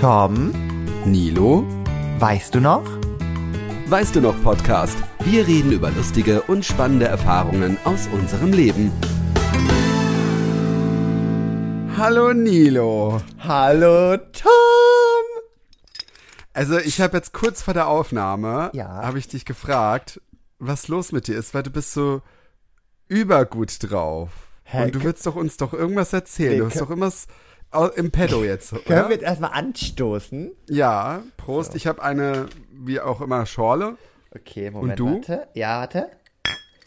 Tom, Nilo, weißt du noch? weißt du noch Podcast? Wir reden über lustige und spannende Erfahrungen aus unserem Leben. Hallo Nilo. Hallo Tom! Also ich habe jetzt kurz vor der Aufnahme, Ja. habe ich dich gefragt, was los mit dir ist, weil du bist so übergut drauf. Hä, Und du willst doch uns doch irgendwas erzählen. Nee, Du hast doch irgendwas au- im Pedo jetzt, Können oder? wir jetzt erstmal anstoßen? Ja, Prost. Ich habe eine, wie auch immer, Schorle. Okay, Moment, du? warte. Ja, warte.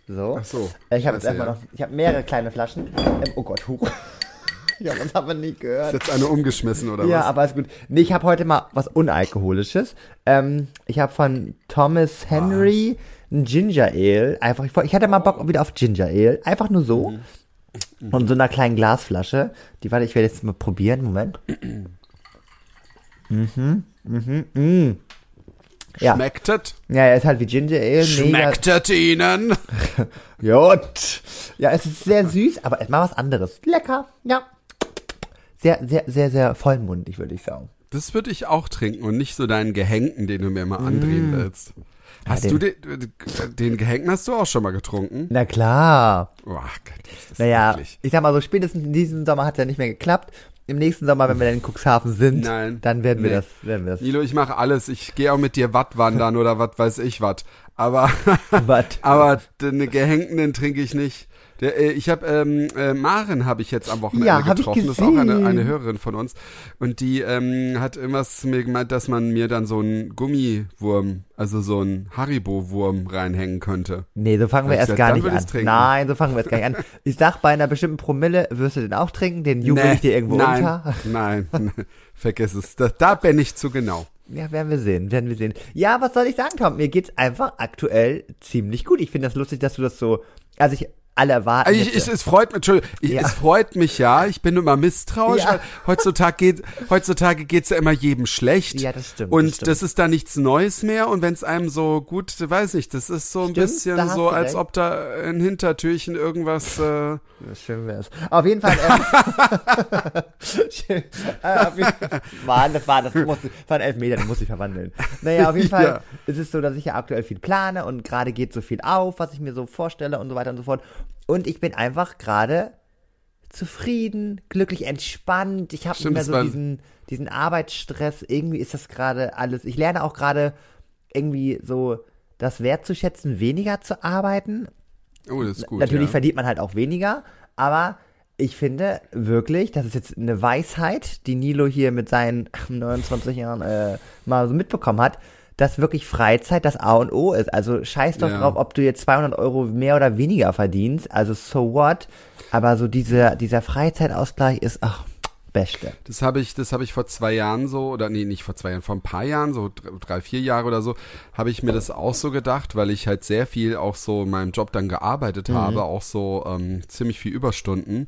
So. Ach so. Ich habe jetzt erstmal ja. noch, ich habe mehrere kleine Flaschen. Ähm, oh Gott, huch. Ja, das haben wir nie Ist gehört. jetzt eine umgeschmissen, oder Ja, was? aber ist gut. Nee, ich habe heute mal was Unalkoholisches. Ähm, ich habe von Thomas Henry ein Ginger Ale. Einfach, ich, ich hatte mal Bock wieder auf Ginger Ale. Einfach nur so. Und so einer kleinen Glasflasche. Die, warte, ich werde jetzt mal probieren. Moment. mhm, mhm, mhm. Ja. Schmeckt es? Ja, er ist halt wie Ginger Ale. Schmeckt es Ihnen? Jut. Ja, es ist sehr süß, aber mal was anderes. Lecker. Ja. Sehr, sehr, sehr, sehr vollmundig, würde ich sagen. Das würde ich auch trinken und nicht so deinen Gehängten, den du mir immer andrehen willst. Hast Mm. den- du den, den Gehängten hast du auch schon mal getrunken? Na klar. Oh Gott, ist das Naja, eklig. ich sag mal so, spätestens in diesem Sommer hat es ja nicht mehr geklappt. Im nächsten Sommer, wenn wir dann in Cuxhaven sind, Nein. dann werden wir Nee. das, werden wir das. Nilo, ich mache alles. Ich gehe auch mit dir Watt wandern oder was weiß ich was. Aber, Watt. aber den Gehängten, den trinke ich nicht. Der, äh, ich habe ähm, äh, Maren habe ich jetzt am Wochenende Ja, getroffen. Das ist auch eine, eine Hörerin von uns. Und die ähm, hat irgendwas zu mir gemeint, dass man mir dann so einen Gummiwurm, also so einen Haribo-Wurm reinhängen könnte. Nee, so fangen wir erst gar nicht an. Nein, so fangen wir jetzt gar nicht an. Ich sag, bei einer bestimmten Promille wirst du den auch trinken, den jubel Nee, ich dir irgendwo nein, unter. Nein, vergiss es. Da, da bin ich zu genau. Ja, werden wir sehen, werden wir sehen. Ja, was soll ich sagen, Tom? Mir geht's einfach aktuell ziemlich gut. Ich finde das lustig, dass du das so, also ich, alle erwarten. Also ich, ich, es freut mich, Entschuldigung, ich, Ja. es freut mich ja. Ich bin immer misstrauisch, Ja. weil heutzutage geht, heutzutage geht's ja immer jedem schlecht. Ja, das stimmt, Und das das, stimmt. ist da nichts Neues mehr. Und wenn es einem so gut, weiß ich, das ist so ein Stimmt, bisschen so, als recht. ob da ein Hintertürchen irgendwas. Äh, Schön wär's. Auf jeden Fall. Ähm, äh, auf jeden Fall Mann, das war, das musste, das waren elf Meter, den muss ich verwandeln. Naja, auf jeden Fall Ja. ist es so, dass ich ja aktuell viel plane und gerade geht so viel auf, was ich mir so vorstelle und so weiter und so fort. Und ich bin einfach gerade zufrieden, glücklich, entspannt. Ich habe nicht mehr so diesen, diesen Arbeitsstress. Irgendwie ist das gerade alles. Ich lerne auch gerade irgendwie so das wertzuschätzen, weniger zu arbeiten oh, das ist gut. Natürlich ja. verdient man halt auch weniger, aber ich finde wirklich, das ist jetzt eine Weisheit, die Nilo hier mit seinen 29 Jahren äh, mal so mitbekommen hat, dass wirklich Freizeit das A und O ist. Also scheiß doch Ja. drauf, ob du jetzt 200 Euro mehr oder weniger verdienst. Also so what? Aber so dieser, dieser Freizeitausgleich ist, ach, beste. Das habe ich, das habe ich vor zwei Jahren so, oder nee, nicht vor zwei Jahren, vor ein paar Jahren, so dr- drei, vier Jahre oder so, habe ich mir das auch so gedacht, weil ich halt sehr viel auch so in meinem Job dann gearbeitet Mhm. habe, auch so ähm, ziemlich viel Überstunden,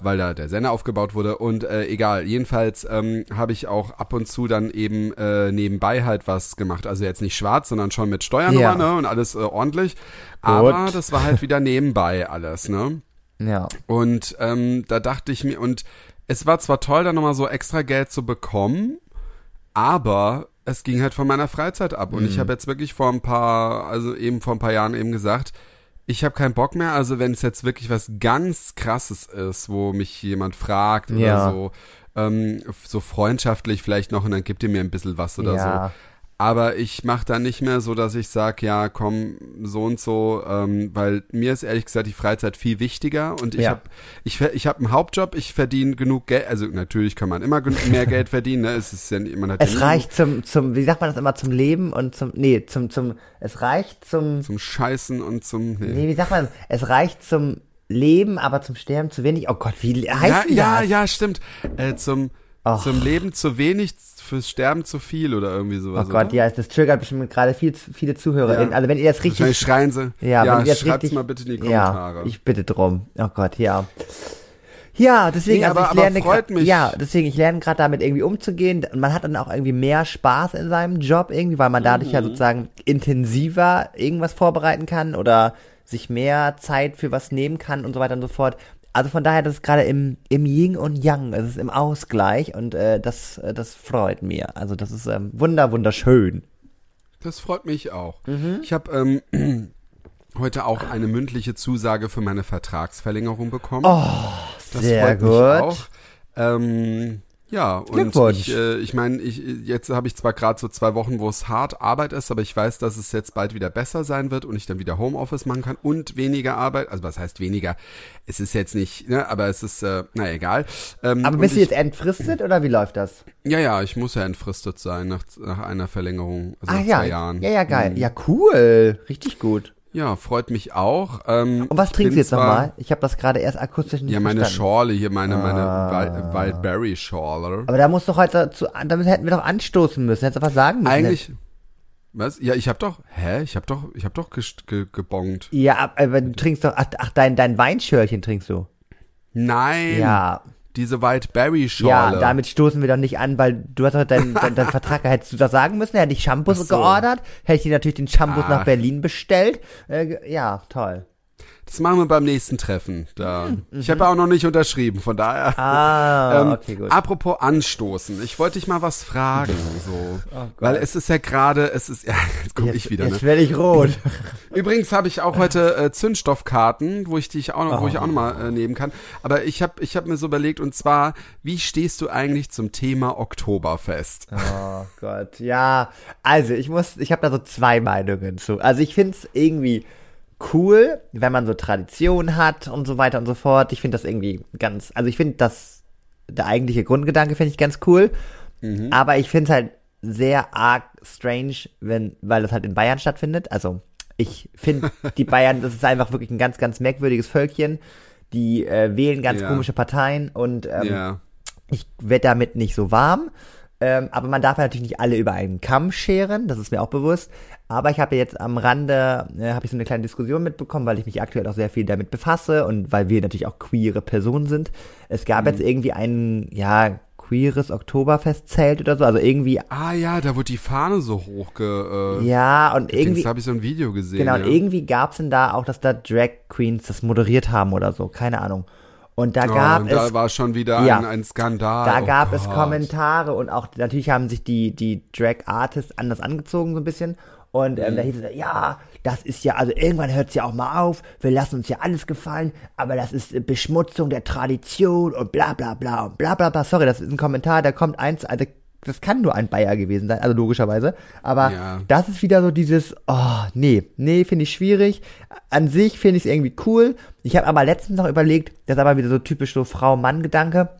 weil da der Sender aufgebaut wurde und äh, egal, jedenfalls ähm, habe ich auch ab und zu dann eben äh, nebenbei halt was gemacht, also jetzt nicht schwarz, sondern schon mit Steuernummer, Ja. ne, und alles äh, ordentlich, aber das war halt wieder nebenbei alles, ne. Ja. Und ähm, da dachte ich mir, und es war zwar toll, da nochmal so extra Geld zu bekommen, aber es ging halt von meiner Freizeit ab. Und ich habe jetzt wirklich vor ein paar, also eben vor ein paar Jahren eben gesagt, ich habe keinen Bock mehr. Also wenn es jetzt wirklich was ganz krasses ist, wo mich jemand fragt oder Ja. so, ähm, so freundschaftlich vielleicht noch und dann gibt ihr mir ein bisschen was oder Ja. so. Aber ich mache da nicht mehr so, dass ich sage, ja, komm, so und so, ähm, weil mir ist ehrlich gesagt die Freizeit viel wichtiger und ich Ja. habe ich, ich hab einen Hauptjob, ich verdiene genug Geld, also natürlich kann man immer mehr Geld verdienen, ne? es ist ja, man hat ja Es reicht zum, zum, wie sagt man das immer, zum Leben und zum, nee, zum, zum, es reicht zum, zum Scheißen und zum, nee. Nee, wie sagt man? Es reicht zum Leben, aber zum Sterben zu wenig. Oh Gott, wie heißt ja, denn ja, das? ja, stimmt, äh, zum, Ach. zum Leben zu wenig, fürs Sterben zu viel oder irgendwie Oh sowas, Gott, oder? ja, das triggert bestimmt gerade viel, zu- viele ZuhörerInnen. Ja. Also wenn ihr das Wahrscheinlich richtig... schreien sie. Ja, ja wenn ihr das richtig... mal bitte in die Ja, Kommentare. ich bitte drum. Oh Gott, ja. Ja, deswegen, Nee, also aber- ich lerne mich. ja, deswegen, ich lerne gerade damit irgendwie umzugehen und man hat dann auch irgendwie mehr Spaß in seinem Job irgendwie, weil man dadurch Mhm. ja sozusagen intensiver irgendwas vorbereiten kann oder sich mehr Zeit für was nehmen kann und so weiter und so fort. Also von daher, das ist gerade im, im Yin und Yang, es ist im Ausgleich und äh, das, äh, das freut mir. Also das ist ähm, wunder, wunderschön. Das freut mich auch. Mhm. Ich habe ähm, heute auch eine mündliche Zusage für meine Vertragsverlängerung bekommen. Oh, das sehr gut. auch. Ähm, ja, und ich, äh, ich meine, ich, jetzt habe ich zwar gerade so zwei Wochen, wo es hart Arbeit ist, aber ich weiß, dass es jetzt bald wieder besser sein wird und ich dann wieder Homeoffice machen kann und weniger Arbeit. Also was heißt weniger? Es ist jetzt nicht, ne, aber es ist, äh, na egal. Ähm, aber bist du jetzt entfristet oder wie läuft das? Ja, ja, ich muss ja entfristet sein nach, nach einer Verlängerung, also ah, nach ja. zwei Jahren. Ja, ja, geil. Mhm. Ja, cool. Richtig gut. Ja, freut mich auch. Ähm, Und was trinkst du jetzt nochmal? Ich habe das gerade erst akustisch nicht Ja, meine verstanden. Schorle hier, meine, meine ah. Wildberry Schorle. Aber da musst du heute zu, damit hätten wir doch anstoßen müssen. Hättest du was sagen müssen. Eigentlich. Was? Ja, ich hab doch, hä? Ich hab doch, ich hab doch ge ge gebongt. Ja, aber du trinkst doch, ach, ach dein, dein Weinschörchen trinkst du. Nein. Ja diese Wildberry-Schorle. Ja, damit stoßen wir doch nicht an, weil du hast doch deinen dein, dein Vertrag, hättest du das sagen müssen, hätte ich Shampoos so. geordert, hätte ich dir natürlich den Shampoos Ach. nach Berlin bestellt. Äh, ja, toll. Das machen wir beim nächsten Treffen. Da. Mhm. Ich habe auch noch nicht unterschrieben, von daher. Ah, ähm, okay, gut. Apropos anstoßen, ich wollte dich mal was fragen, so, oh weil es ist ja gerade, es ist ja, jetzt komme ich wieder. Jetzt ne? werde ich rot. Übrigens habe ich auch heute äh, Zündstoffkarten, wo ich dich auch noch, oh. wo ich auch noch mal äh, nehmen kann. Aber ich habe, ich habe mir so überlegt und zwar, wie stehst du eigentlich zum Thema Oktoberfest? Oh Gott, ja. Also ich muss, ich habe da so zwei Meinungen zu. Also ich finde es irgendwie cool, wenn man so Tradition hat und so weiter und so fort. Ich finde das irgendwie ganz, also ich finde das, der eigentliche Grundgedanke finde ich ganz cool. Mhm. Aber ich finde es halt sehr arg strange, wenn, weil das halt in Bayern stattfindet. Also ich finde die Bayern, das ist einfach wirklich ein ganz, ganz merkwürdiges Völkchen. Die äh, wählen ganz ja. komische Parteien und ähm, ja. ich werde damit nicht so warm. Ähm, aber man darf natürlich nicht alle über einen Kamm scheren, das ist mir auch bewusst. Aber ich habe jetzt am Rande, äh, habe ich so eine kleine Diskussion mitbekommen, weil ich mich aktuell auch sehr viel damit befasse und weil wir natürlich auch queere Personen sind. Es gab mhm. jetzt irgendwie ein, ja, queeres Oktoberfestzelt oder so, also irgendwie. Ah ja, da wurde die Fahne so hoch ge, äh, Ja, und irgendwie. Da habe ich so ein Video gesehen. Genau, ja. und irgendwie gab's denn da auch, dass da Drag Queens das moderiert haben oder so, keine Ahnung. Und da gab oh, und es. Da war schon wieder ja, ein, ein Skandal. Da oh gab Gott. es Kommentare und auch natürlich haben sich die, die Drag Artists anders angezogen, so ein bisschen. Und ähm, mhm. da hieß es, ja, das ist ja, also irgendwann hört es ja auch mal auf, wir lassen uns ja alles gefallen, aber das ist Beschmutzung der Tradition und bla bla bla und bla bla bla. Sorry, das ist ein Kommentar, da kommt eins, also das kann nur ein Bayer gewesen sein, also logischerweise. Aber ja. das ist wieder so dieses, oh, nee, nee, finde ich schwierig. An sich finde ich es irgendwie cool. Ich habe aber letztens noch überlegt, das ist aber wieder so typisch so Frau-Mann-Gedanke.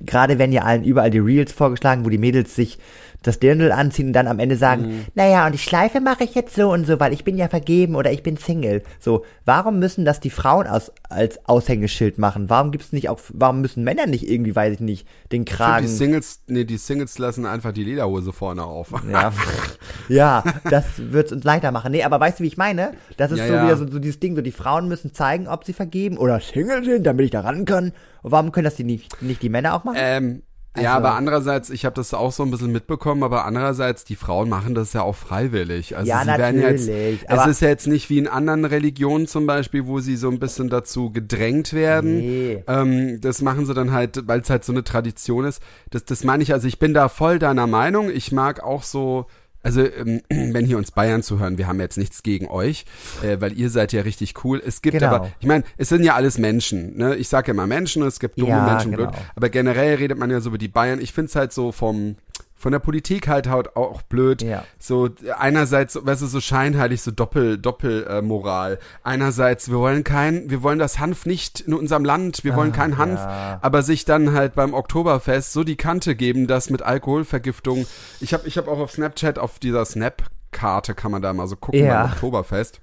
Gerade wenn ja allen überall die Reels vorgeschlagen, wo die Mädels sich das Dirndl anziehen und dann am Ende sagen, mhm. naja, und die Schleife mache ich jetzt so und so, weil ich bin ja vergeben oder ich bin Single. So, warum müssen das die Frauen aus, als Aushängeschild machen? Warum gibt's nicht auch, warum müssen Männer nicht irgendwie, weiß ich nicht, den Kragen. Die Singles, nee, die Singles lassen einfach die Lederhose vorne auf. Ja, ja das wird's uns leichter machen. Nee, aber weißt du, wie ich meine? Das ist ja, so ja. wieder so, so dieses Ding, so die Frauen müssen zeigen, ob sie vergeben oder Single sind, damit ich da ran kann. Und warum können das die nicht, nicht die Männer auch machen? Ähm, also, ja, aber andererseits, ich habe das auch so ein bisschen mitbekommen, aber andererseits, die Frauen machen das ja auch freiwillig. Also ja, sie natürlich. Werden jetzt, es ist ja jetzt nicht wie in anderen Religionen zum Beispiel, wo sie so ein bisschen dazu gedrängt werden. Nee. Ähm, das machen sie dann halt, weil es halt so eine Tradition ist. Das, das meine ich, also ich bin da voll deiner Meinung. Ich mag auch so also, ähm, wenn hier uns Bayern zuhören, wir haben jetzt nichts gegen euch, äh, weil ihr seid ja richtig cool. Es gibt genau. aber, ich meine, es sind ja alles Menschen. Ne? Ich sage ja immer Menschen, es gibt dumme ja, Menschen, genau. blöd. Aber generell redet man ja so über die Bayern. Ich finde es halt so vom, von der Politik halt halt auch blöd. Ja. So einerseits, weißt du, so scheinheilig, so Doppel, Doppelmoral. Äh, einerseits, wir wollen kein, wir wollen das Hanf nicht in unserem Land, wir wollen ah, kein Hanf, ja. aber sich dann halt beim Oktoberfest so die Kante geben, dass mit Alkoholvergiftung. Ich habe ich hab auch auf Snapchat auf dieser Snap-Karte kann man da mal so gucken ja. beim Oktoberfest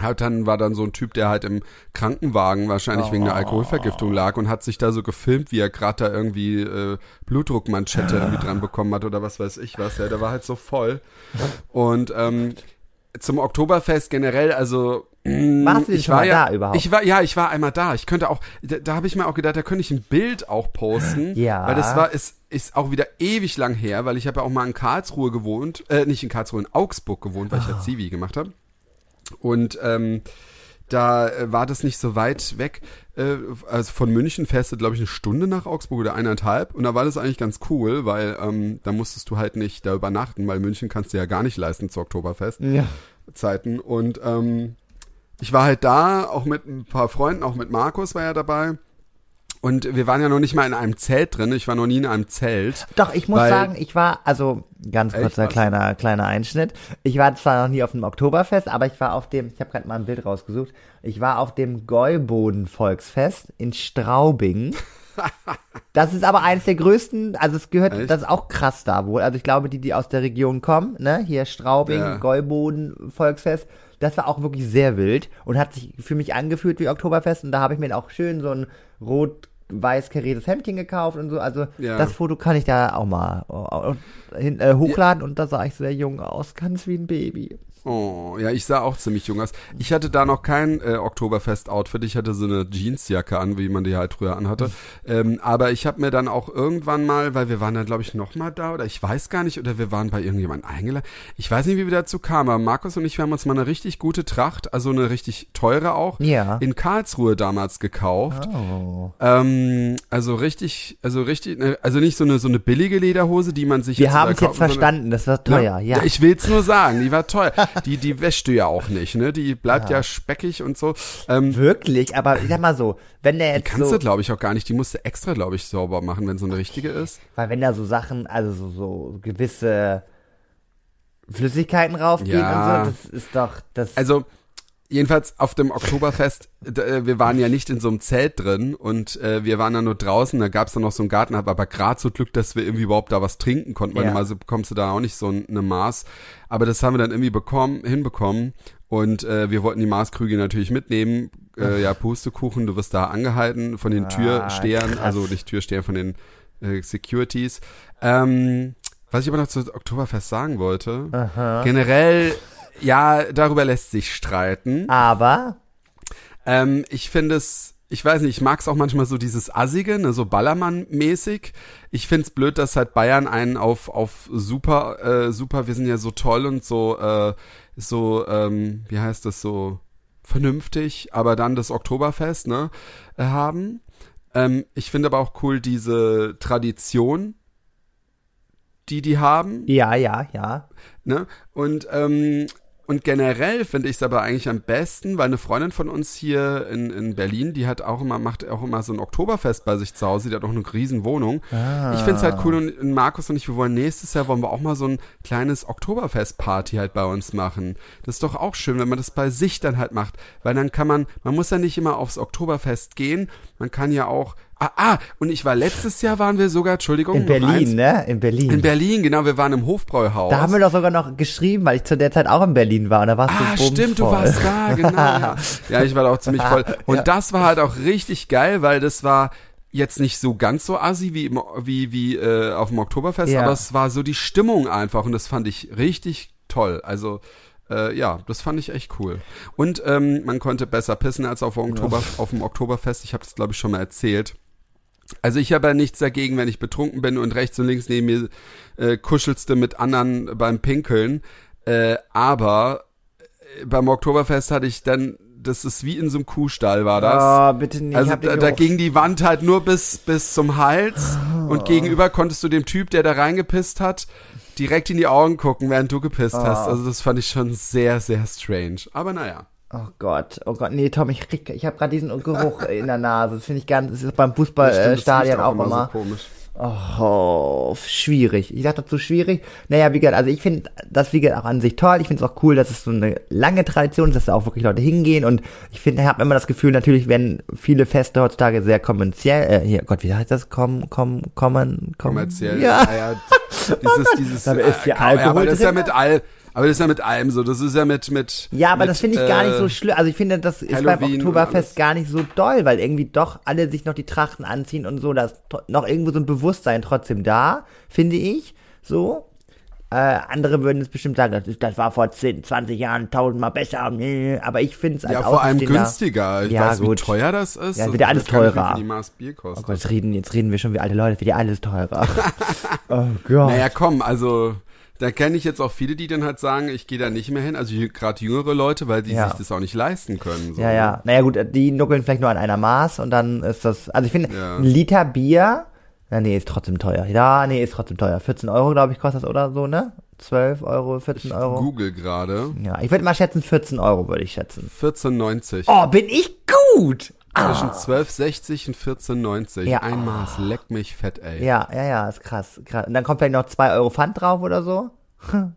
halt dann war dann so ein Typ, der halt im Krankenwagen wahrscheinlich oh. wegen einer Alkoholvergiftung lag und hat sich da so gefilmt, wie er gerade da irgendwie äh, Blutdruckmanschette irgendwie dran bekommen hat oder was weiß ich was. Ja, der war halt so voll. Und ähm, zum Oktoberfest generell, also mm, warst du ich schon war mal ja, da überhaupt? Ich war ja, ich war einmal da. Ich könnte auch, da, da habe ich mir auch gedacht, da könnte ich ein Bild auch posten, ja. weil das war ist ist auch wieder ewig lang her, weil ich habe ja auch mal in Karlsruhe gewohnt, äh, nicht in Karlsruhe, in Augsburg gewohnt, weil ich ja oh. Zivi gemacht habe. Und ähm, da äh, war das nicht so weit weg. Äh, also von München fährst du, glaube ich, eine Stunde nach Augsburg oder eineinhalb. Und da war das eigentlich ganz cool, weil ähm, da musstest du halt nicht da übernachten, weil München kannst du ja gar nicht leisten zu Oktoberfest. Ja. Zeiten. Und ähm, ich war halt da, auch mit ein paar Freunden, auch mit Markus war ja dabei. Und wir waren ja noch nicht mal in einem Zelt drin. Ich war noch nie in einem Zelt. Doch, ich muss sagen, ich war, also ganz kurzer was? kleiner, kleiner Einschnitt. Ich war zwar noch nie auf dem Oktoberfest, aber ich war auf dem, ich habe gerade mal ein Bild rausgesucht, ich war auf dem Gäuboden-Volksfest in Straubing. Das ist aber eines der größten, also es gehört, Echt? das ist auch krass da wohl. Also ich glaube, die, die aus der Region kommen, ne, hier Straubing, Ja. Gäuboden, Volksfest, das war auch wirklich sehr wild und hat sich für mich angefühlt wie Oktoberfest und da habe ich mir auch schön so ein rot-weiß kariertes Hemdchen gekauft und so. Also Ja. das Foto kann ich da auch mal äh, hin, äh, hochladen und da sah ich sehr jung aus, ganz wie ein Baby. Oh, ja, ich sah auch ziemlich jung aus. Ich hatte da noch kein äh, Oktoberfest-Outfit. Ich hatte so eine Jeansjacke an, wie man die halt früher anhatte. Ähm, aber ich habe mir dann auch irgendwann mal, weil wir waren dann, glaube ich, noch mal da oder ich weiß gar nicht, oder wir waren bei irgendjemandem eingeladen. Ich weiß nicht, wie wir dazu kamen, aber Markus und ich, wir haben uns mal eine richtig gute Tracht, also eine richtig teure auch, Ja. in Karlsruhe damals gekauft. Oh. Ähm, also richtig, also richtig, ne, also nicht so eine so eine billige Lederhose, die man sich Wir jetzt so haben es jetzt verstanden, das war teuer, ja. ich will's nur sagen, die war teuer. Die, die wäschst du ja auch nicht, ne? Die bleibt ja, speckig und so. Ähm, Wirklich, aber ich sag mal so, wenn der jetzt kannst so, du, glaube ich, auch gar nicht. Die musst du extra, glaube ich, sauber machen, wenn so eine richtige ist. weil wenn da so Sachen, also so, so gewisse Flüssigkeiten raufgehen Ja. und so, das ist doch, das, Also, jedenfalls auf dem Oktoberfest, äh, wir waren ja nicht in so einem Zelt drin und äh, wir waren dann nur draußen, da gab's dann noch so einen Garten, hab aber gerade so Glück, dass wir irgendwie überhaupt da was trinken konnten, weil Ja. normalerweise bekommst du da auch nicht so ein- eine Maß. Aber das haben wir dann irgendwie bekommen, hinbekommen. Und äh, wir wollten die Maßkrüge natürlich mitnehmen. Äh, ja, Pustekuchen, du wirst da angehalten von den Ah, Türstehern, krass. also nicht Türstehern, von den äh, Securities. Ähm, was ich aber noch zu Oktoberfest sagen wollte, aha. generell, ja, darüber lässt sich streiten. aber, Ähm, ich finde es, ich weiß nicht, ich mag es auch manchmal so dieses Assige, ne, so Ballermann-mäßig. Ich finde es blöd, dass halt Bayern einen auf, auf super, äh, super, wir sind ja so toll und so, äh, so, ähm, wie heißt das, so vernünftig, aber dann das Oktoberfest, ne, äh, haben. Ähm, ich finde aber auch cool diese Tradition, die die haben. ja, ja, ja. Ne? Und, ähm, und generell finde ich es aber eigentlich am besten, weil eine Freundin von uns hier in, in Berlin, die hat auch immer, macht auch immer so ein Oktoberfest bei sich zu Hause, die hat auch eine riesen Wohnung. Ah. Ich finde es halt cool und, und Markus und ich, wir wollen nächstes Jahr wollen wir auch mal so ein kleines Oktoberfest-Party halt bei uns machen. Das ist doch auch schön, wenn man das bei sich dann halt macht, weil dann kann man, man muss ja nicht immer aufs Oktoberfest gehen, man kann ja auch, ah, ah und ich war letztes Jahr waren wir sogar, Entschuldigung, In noch eins, Berlin, ne? In Berlin. in Berlin, genau, wir waren im Hofbräuhaus. da haben wir doch sogar noch geschrieben, weil ich zu der Zeit auch in Berlin war und da warst Ah, du stimmt, du warst da, genau. Ja, ja ich war da auch ziemlich voll. Und Ja. das war halt auch richtig geil, weil das war jetzt nicht so ganz so assi wie, im, wie, wie äh, auf dem Oktoberfest, Ja. aber es war so die Stimmung einfach und das fand ich richtig toll. Also äh, ja, das fand ich echt cool. Und ähm, man konnte besser pissen als auf dem, Oktober, auf dem Oktoberfest. Ich habe das, glaube ich, schon mal erzählt. Also ich habe ja nichts dagegen, wenn ich betrunken bin und rechts und links neben mir äh, kuschelst du mit anderen beim Pinkeln. Äh, aber äh, beim Oktoberfest hatte ich dann, das ist wie in so einem Kuhstall war das. Oh, bitte nicht. ich Also da, da ging die Wand halt nur bis, bis zum Hals Oh. und gegenüber konntest du dem Typ, der da reingepisst hat, direkt in die Augen gucken, während du gepisst hast. Oh. Also das fand ich schon sehr, sehr strange. Aber naja. Oh Gott, oh Gott, nee, Tom, ich krieg, ich habe gerade diesen Geruch in der Nase. Das finde ich ganz, das ist beim Fußballstadion riecht auch immer. so komisch. Oh, schwierig. Ich sag dazu schwierig. Naja, wie gesagt, also ich finde das wie gesagt auch an sich toll. Ich finde es auch cool, dass es so eine lange Tradition ist, dass da auch wirklich Leute hingehen. Und ich finde, ich habe immer das Gefühl, natürlich werden viele Feste heutzutage sehr kommerziell, äh, hier, Gott, wie heißt das? Kom, kom, kommen, kom, kommerziell. Ja. ja dieses, dieses, Da ist ja äh, ja, Alkohol aber das ist ja mit all, aber das ist ja mit allem so. Das ist ja mit, mit. Ja, aber mit, das finde ich gar nicht äh, so schlimm. Also ich finde, das ist beim Halloween und Oktoberfest gar nicht so doll, weil irgendwie doch alle sich noch die Trachten anziehen und so. Da ist noch irgendwo so ein Bewusstsein trotzdem da, finde ich. So. Äh, andere würden es bestimmt sagen, das, ist, das war vor 10, 20 Jahren tausendmal besser. Nee, Aber ich finde es als Ja, vor allem günstiger. Ich Ja, weiß, gut. wie teuer das ist. Ja, Das wird alles teurer. Die Maß Bier Oh kostet. Gott, jetzt reden, jetzt reden wir schon wie alte Leute, wird ja alles teurer. oh Gott. Naja, komm, also da kenne ich jetzt auch viele, die dann halt sagen, ich gehe da nicht mehr hin. Also gerade jüngere Leute, weil die Ja. sich das auch nicht leisten können. So. Ja, ja. Naja, gut, die nuckeln vielleicht nur an einer Maß und dann ist das. Also ich finde, Ja. ein Liter Bier. Na, nee, ist trotzdem teuer. Ja, nee, ist trotzdem teuer. 14 Euro, glaube ich, kostet das oder so, ne? 12 Euro, 14 Euro. Google gerade. Ja, ich würde mal schätzen, 14 Euro würde ich schätzen. 14,90. Oh, bin ich gut! Zwischen 12,60 und 14,90. Ja. Ein Maß, leck mich fett, ey. Ja, ja, ja, ist krass. krass. Und dann kommt vielleicht noch 2 Euro Pfand drauf oder so.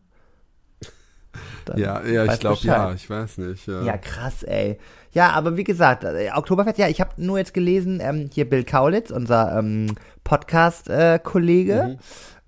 Ja, ja, ich glaube ja, ich weiß nicht. Ja. Ja, krass, ey. Ja, aber wie gesagt, äh, Oktoberfest, ja, ich habe nur jetzt gelesen, ähm, hier Bill Kaulitz, unser ähm, Podcast-Kollege,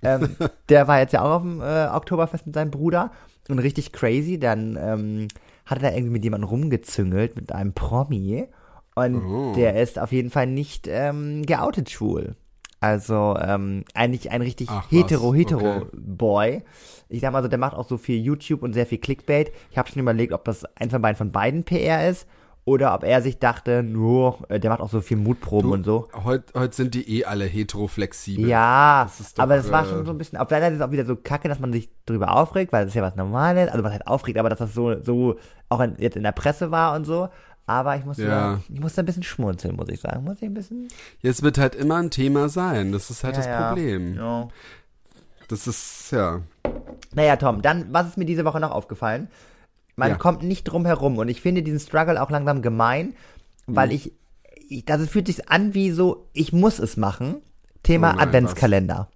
ähm, der war jetzt ja auch auf dem äh, Oktoberfest mit seinem Bruder und richtig crazy, dann ähm, hat er da irgendwie mit jemandem rumgezüngelt, mit einem Promi und Oh. der ist auf jeden Fall nicht ähm, geoutet schwul. Also ähm, eigentlich ein richtig Ach was, hetero, hetero okay. Boy. Ich sag mal so, der macht auch so viel YouTube und sehr viel Clickbait. Ich habe schon überlegt, ob das ein von beiden von beiden PR ist oder ob er sich dachte, nur, äh, der macht auch so viel Mutproben und so. Heute heut sind die eh alle heteroflexibel. Ja, Das doch, aber das war äh, schon so ein bisschen, auf der anderen Seite ist es auch wieder so kacke, dass man sich drüber aufregt, weil das ist ja was Normales, also was halt aufregt, aber dass das so, so auch in, jetzt in der Presse war und so. Aber ich musste, Ja. da, ich musste ein bisschen schmunzeln, muss ich sagen. Muss ich ein bisschen. Jetzt wird halt immer ein Thema sein. Das ist halt Ja, das ja. Problem. Ja. Das ist, ja. Naja, Tom, dann, was ist mir diese Woche noch aufgefallen? Man kommt nicht drum herum und ich finde diesen Struggle auch langsam gemein, weil Mhm. ich, ich, das fühlt sich an wie so, ich muss es machen. Thema Oh nein, Adventskalender.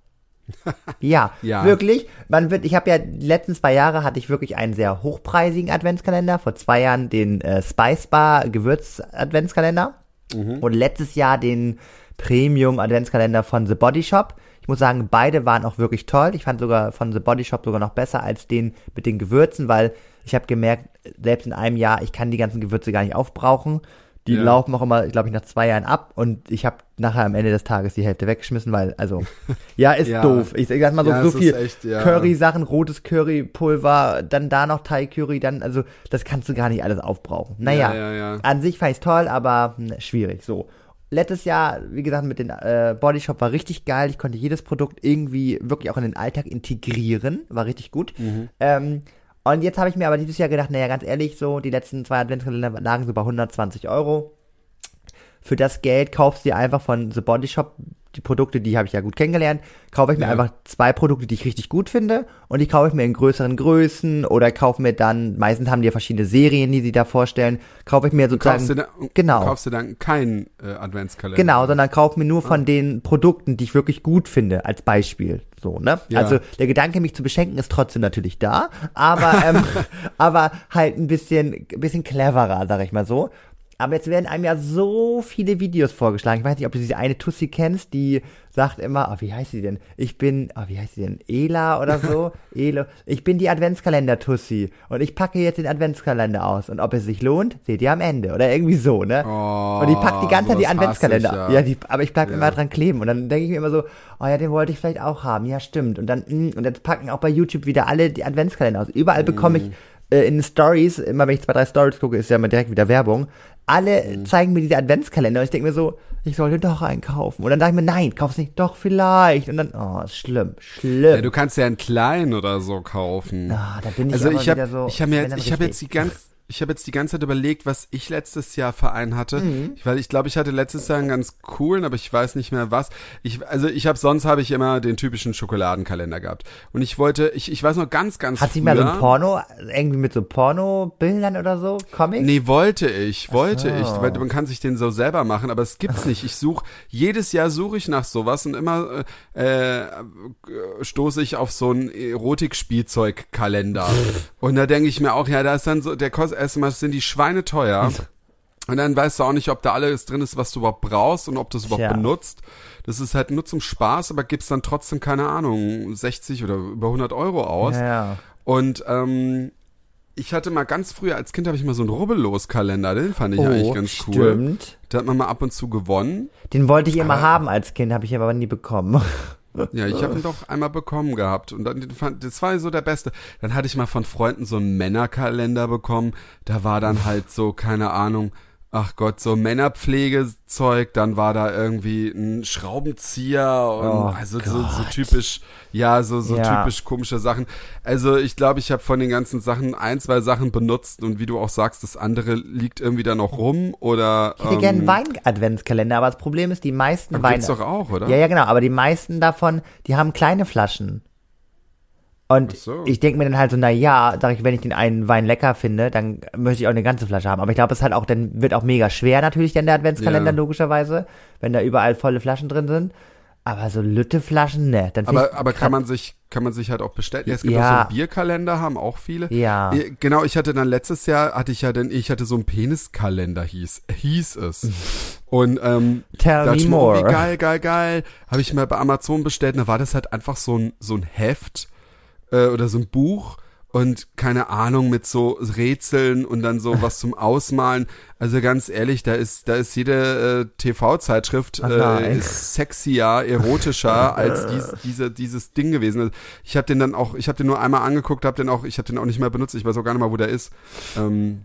ja, Ja. wirklich. Man wird, ich habe ja die letzten zwei Jahre hatte ich wirklich einen sehr hochpreisigen Adventskalender. Vor zwei Jahren den äh, Spice Bar Gewürz Adventskalender Mhm. und letztes Jahr den Premium Adventskalender von The Body Shop. Ich muss sagen, beide waren auch wirklich toll. Ich fand sogar von The Body Shop sogar noch besser als den mit den Gewürzen, weil ich habe gemerkt, selbst in einem Jahr, ich kann die ganzen Gewürze gar nicht aufbrauchen. Die Ja. laufen auch immer, glaube ich, nach zwei Jahren ab und ich habe nachher am Ende des Tages die Hälfte weggeschmissen, weil, also, ja, ist Ja. doof. Ich sag mal so, Ja, so viel. Curry-Sachen, rotes Currypulver, dann da noch Thai-Curry, dann, also, das kannst du gar nicht alles aufbrauchen. Naja, Ja, ja, ja. an sich fand ich toll, aber hm, schwierig, so. Letztes Jahr, wie gesagt, mit den äh, Body Shop war richtig geil. Ich konnte jedes Produkt irgendwie wirklich auch in den Alltag integrieren. War richtig gut. Mhm. Ähm, und jetzt habe ich mir aber dieses Jahr gedacht, naja, ganz ehrlich, so, die letzten zwei Adventskalender lagen so bei 120 Euro. Für das Geld kaufst du dir einfach von The Body Shop die Produkte, die habe ich ja gut kennengelernt, kaufe ich mir Ja. einfach zwei Produkte, die ich richtig gut finde und die kaufe ich mir in größeren Größen oder kaufe mir dann, meistens haben die ja verschiedene Serien, die sie da vorstellen, kaufe ich mir sozusagen, Kaufst du, dann, genau. kaufst du dann keinen äh, Adventskalender? Genau, sondern kauf mir nur von den Produkten, die ich wirklich gut finde, als Beispiel. So, ne? Ja. Also der Gedanke, mich zu beschenken, ist trotzdem natürlich da, aber, ähm, aber halt ein bisschen, ein bisschen cleverer, sag ich mal so. Aber jetzt werden einem ja so viele Videos vorgeschlagen. Ich weiß nicht, ob du diese eine Tussi kennst, die sagt immer, oh, wie heißt sie denn? Ich bin, oh, wie heißt sie denn? Ela oder so? Elo. Ich bin die Adventskalender-Tussi. Und ich packe jetzt den Adventskalender aus. Und ob es sich lohnt, seht ihr am Ende. Oder irgendwie so, ne? Oh, Und die packt die ganze Zeit die Adventskalender. ich, ja. ja. die, aber ich bleib Ja. immer dran kleben. Und dann denke ich mir immer so, oh ja, den wollte ich vielleicht auch haben. Ja, stimmt. Und dann, mm, und jetzt packen auch bei YouTube wieder alle die Adventskalender aus. Überall bekomme ich äh, in Stories, immer wenn ich zwei, drei Stories gucke, ist ja immer direkt wieder Werbung. Alle zeigen mir diese Adventskalender und ich denke mir so, ich sollte doch einen kaufen. Und dann sage ich mir, nein, kauf's nicht. Doch, vielleicht. Und dann, oh, ist schlimm, schlimm. Ja, du kannst ja einen kleinen oder so kaufen. ah, da bin ich also ich habe wieder so. ich habe wenn jetzt, ich richtig. jetzt die ganz ich habe jetzt die ganze Zeit überlegt, was ich letztes Jahr für einen hatte. Mhm. Ich, weil ich glaube, ich hatte letztes Jahr einen ganz coolen, aber ich weiß nicht mehr was. Ich, also ich habe sonst habe ich immer den typischen Schokoladenkalender gehabt. Und ich wollte, ich, ich weiß noch ganz, ganz Hat sie früher, mal so ein Porno, irgendwie mit so Porno-Bildern oder so? Comic? Nee, wollte ich, wollte so. ich, weil man kann sich den so selber machen, aber es gibt's nicht. Ich suche, jedes Jahr suche ich nach sowas und immer äh, äh, stoße ich auf so einen Erotik-Spielzeug-Kalender. und da denke ich mir auch, ja, da ist dann so, der kostet erstmal sind die Schweine teuer. Und dann weißt du auch nicht, ob da alles drin ist, was du überhaupt brauchst und ob du es überhaupt Tja. benutzt. Das ist halt nur zum Spaß, aber gibt's dann trotzdem, keine Ahnung, 60 oder über 100 Euro aus. Ja, ja. Und ähm, ich hatte mal ganz früher, als Kind habe ich mal so einen Rubbellos-Kalender, den fand ich eigentlich ganz cool. Oh, stimmt. Da hat man mal ab und zu gewonnen. Den wollte ich immer Aber- haben als Kind, habe ich aber nie bekommen. Ja, ich habe ihn doch einmal bekommen gehabt und dann fand, das war so der beste. Dann hatte ich mal von Freunden so einen Männerkalender bekommen. Da war dann halt so keine Ahnung ach Gott, so Männerpflegezeug, dann war da irgendwie ein Schraubenzieher und Oh also so, so typisch, ja, so, so Ja. typisch komische Sachen. Also ich glaube, ich habe von den ganzen Sachen ein, zwei Sachen benutzt und wie du auch sagst, das andere liegt irgendwie da noch rum oder. Ich hätte gerne einen Wein-Adventskalender, aber das Problem ist, die meisten Weine. gibt's doch auch, oder? Ja, ja, genau, aber die meisten davon, die haben kleine Flaschen. Und so. ich denke mir dann halt so, na ja, sag ich, wenn ich den einen Wein lecker finde, dann möchte ich auch eine ganze Flasche haben. Aber ich glaube, es halt auch, dann wird auch mega schwer natürlich dann der Adventskalender Ja. logischerweise, wenn da überall volle Flaschen drin sind. Aber so Lütteflaschen, ne. Dann Aber, aber kann man sich, kann man sich halt auch bestellen. Ja, es gibt Ja. auch so einen Bierkalender, haben auch viele. Ja. Genau, ich hatte dann letztes Jahr, hatte ich ja dann, ich hatte so einen Peniskalender, hieß, hieß es. Und, ähm, Tell me more. Geil, geil, geil. Habe ich mir bei Amazon bestellt. Da war das halt einfach so ein, so ein Heft, äh, oder so ein Buch. Und keine Ahnung, mit so Rätseln und dann so was zum Ausmalen. Also ganz ehrlich, da ist, da ist jede äh, TV-Zeitschrift äh, ist sexier, erotischer als dies, diese, dieses Ding gewesen. Also ich habe den dann auch, ich habe den nur einmal angeguckt, habe den auch, ich habe den auch nicht mehr benutzt. Ich weiß auch gar nicht mal, wo der ist. Ähm,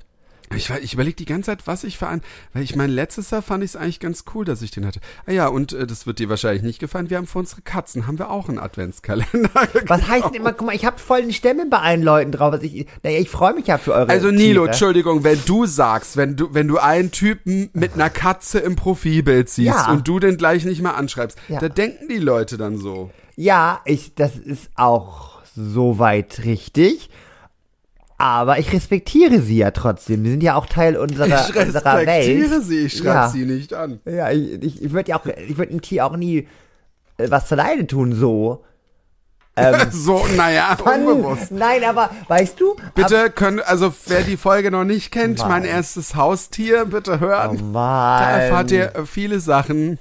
ich, ich überlege die ganze Zeit, was ich für ein, weil ich mein letztes Jahr fand ich es eigentlich ganz cool, dass ich den hatte. Ah ja, und äh, das wird dir wahrscheinlich nicht gefallen. Wir haben für unsere Katzen haben wir auch einen Adventskalender. Was heißt denn immer, guck mal, ich habe voll den Stämme bei allen Leuten drauf. Also ich, naja, ich freue mich ja für eure Also Nilo, Tiere. Entschuldigung, wenn du sagst, wenn du, wenn du einen Typen mit einer Katze im Profilbild siehst Ja. und du den gleich nicht mehr anschreibst, Ja. da denken die Leute dann so. Ja, ich, das ist auch soweit richtig. Aber ich respektiere sie ja trotzdem. Sie sind ja auch Teil unserer, Ich unserer respektiere Welt. sie, ich schreibe ja. sie nicht an. Ja, ich, ich, ich würde ja auch, ich würde dem Tier auch nie äh, was zu Leide tun, so. so, naja, Mann, unbewusst. nein, aber weißt du? Bitte können, also wer die Folge noch nicht kennt, Mann. mein erstes Haustier, bitte Ab, oh hören. Mann. Da erfahrt ihr viele Sachen.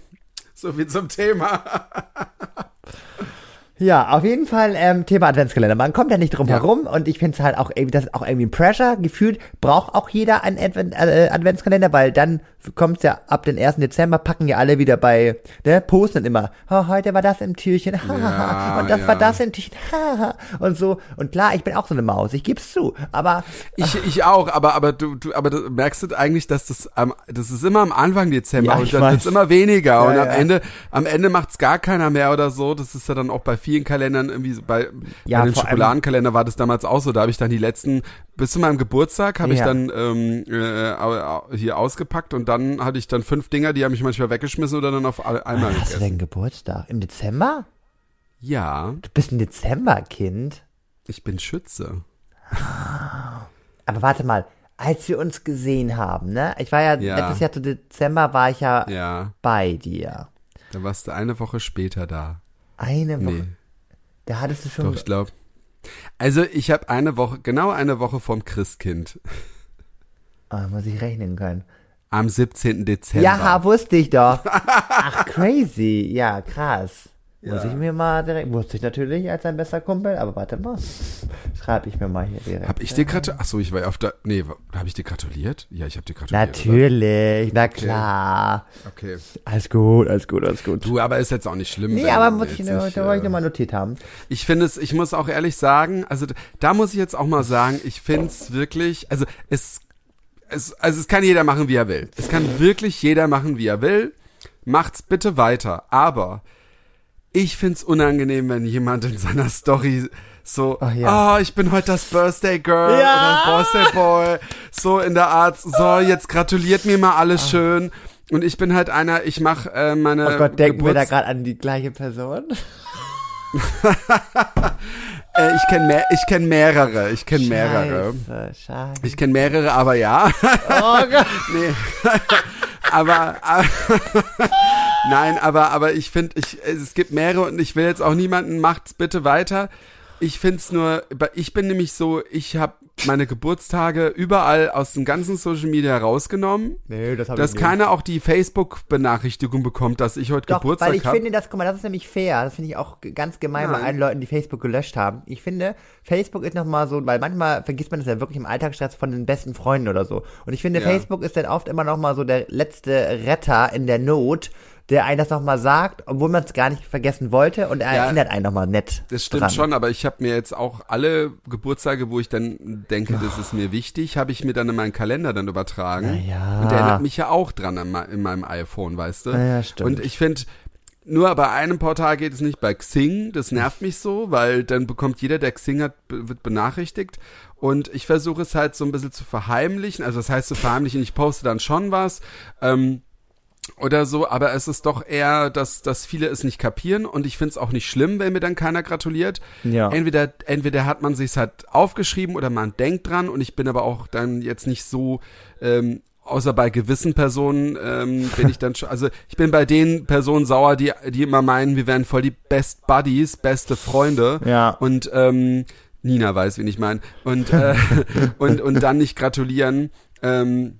So viel zum Thema. Ja, auf jeden Fall ähm, Thema Adventskalender. Man kommt ja nicht drum Ja. herum und ich finde es halt auch irgendwie, das ist auch irgendwie ein Pressure. Gefühlt braucht auch jeder einen Advent, äh, Adventskalender, weil dann kommt's ja ab den 1. Dezember, packen ja alle wieder bei, ne, posten immer, oh, heute war das im Türchen, Ja, und das ja. war das im Türchen, und so. Und klar, ich bin auch so eine Maus, ich geb's zu, aber Ich, ich auch, aber, aber du, du, aber du merkst du eigentlich, dass das am, das ist immer am Anfang Dezember und dann weiß. wird's immer weniger und am. Ende, am Ende macht's gar keiner mehr oder so. Das ist ja dann auch bei vielen Kalendern irgendwie bei, Ja, bei den Schokoladenkalender war das damals auch so. Da habe ich dann die letzten, bis zu meinem Geburtstag habe ich Ja. dann ähm, äh, hier ausgepackt und dann hatte ich dann fünf Dinger, die habe ich manchmal weggeschmissen oder dann auf einmal hast du gegessen. denn Geburtstag? Im Dezember? Ja, Du bist ein Dezemberkind. ich bin Schütze. Aber warte mal, als wir uns gesehen haben, ne? Ich war ja, Ja. letztes Jahr zu Dezember war ich ja, Ja, bei dir. dann warst du eine Woche später da. Eine Woche. Nee. Da hattest du schon. Doch, ich glaube. Also ich habe eine Woche, genau eine Woche vom Christkind. Ah, muss ich rechnen können. Am 17. Dezember. Ja, wusste ich doch. Ach, crazy. Ja, krass. Muss Ja. ich mir mal direkt, wusste ich natürlich als ein bester Kumpel, aber warte mal. Schreibe ich mir mal hier direkt. Hab ich dir gratuliert? Achso, ich war ja auf der. Nee, habe ich dir gratuliert? Ja, ich habe dir gratuliert. Natürlich, na klar. Oder? Okay. Alles gut, alles gut, alles gut. Du, aber ist jetzt auch nicht schlimm. nee, aber muss ich, nur, nicht, da wollte ich äh, nochmal notiert haben. Ich finde es, ich muss auch ehrlich sagen, also da muss ich jetzt auch mal sagen, ich finde es wirklich, also es, es, also es kann jeder machen, wie er will. Es kann wirklich jeder machen, wie er will. Macht's bitte weiter. Aber ich find's unangenehm, wenn jemand in seiner Story so, ah, ja. ich bin heute das Birthday Girl Ja. oder Birthday Boy, so in der Art, so, jetzt gratuliert mir mal alles schön. Und ich bin halt einer, ich mache äh, meine Oh Gott, denken wir da Geburts- gerade an die gleiche Person? äh, ich kenne mehr, ich kenn mehrere, ich kenne mehrere. Scheiße. Ich kenne mehrere, aber ja. Oh Gott. nee. Aber, aber nein, aber aber ich finde, ich es gibt mehrere und ich will jetzt auch niemanden macht's bitte weiter. Ich find's nur, ich bin nämlich so, ich habe meine Geburtstage überall aus den ganzen Social Media rausgenommen, Nee, das habe dass ich nicht. keiner auch die Facebook-Benachrichtigung bekommt, dass ich heute Doch, Geburtstag weil ich habe. finde, das, guck mal, das ist nämlich fair. Das finde ich auch ganz gemein bei Nein. allen Leuten, die Facebook gelöscht haben. Ich finde, Facebook ist nochmal so, weil manchmal vergisst man das ja wirklich im Alltagsstress von den besten Freunden oder so. Und ich finde, Ja. Facebook ist dann oft immer nochmal so der letzte Retter in der Not, der einen das nochmal sagt, obwohl man es gar nicht vergessen wollte und er Ja, erinnert einen nochmal nett. Das stimmt dran. schon, aber ich habe mir jetzt auch alle Geburtstage, wo ich dann denke, das ist mir wichtig, habe ich mir dann in meinen Kalender dann übertragen. Ja. Und der erinnert mich ja auch dran in, mei- in meinem iPhone, weißt du? Ja, stimmt. Und ich finde, nur bei einem Portal geht es nicht, bei Xing, das nervt mich so, weil dann bekommt jeder, der Xing hat, wird benachrichtigt. Und ich versuche es halt so ein bisschen zu verheimlichen. Also das heißt zu verheimlichen, ich poste dann schon was. Ähm, oder so, aber es ist doch eher, dass, dass viele es nicht kapieren und ich finde es auch nicht schlimm, wenn mir dann keiner gratuliert. Ja. Entweder, entweder hat man sich's halt aufgeschrieben oder man denkt dran und ich bin aber auch dann jetzt nicht so, ähm, außer bei gewissen Personen ähm, bin ich dann schon, also ich bin bei den Personen sauer, die, die immer meinen, wir wären voll die Best Buddies, beste Freunde. Ja. Und ähm, Nina weiß, wen ich meine. Und, äh, und, und dann nicht gratulieren. Ähm,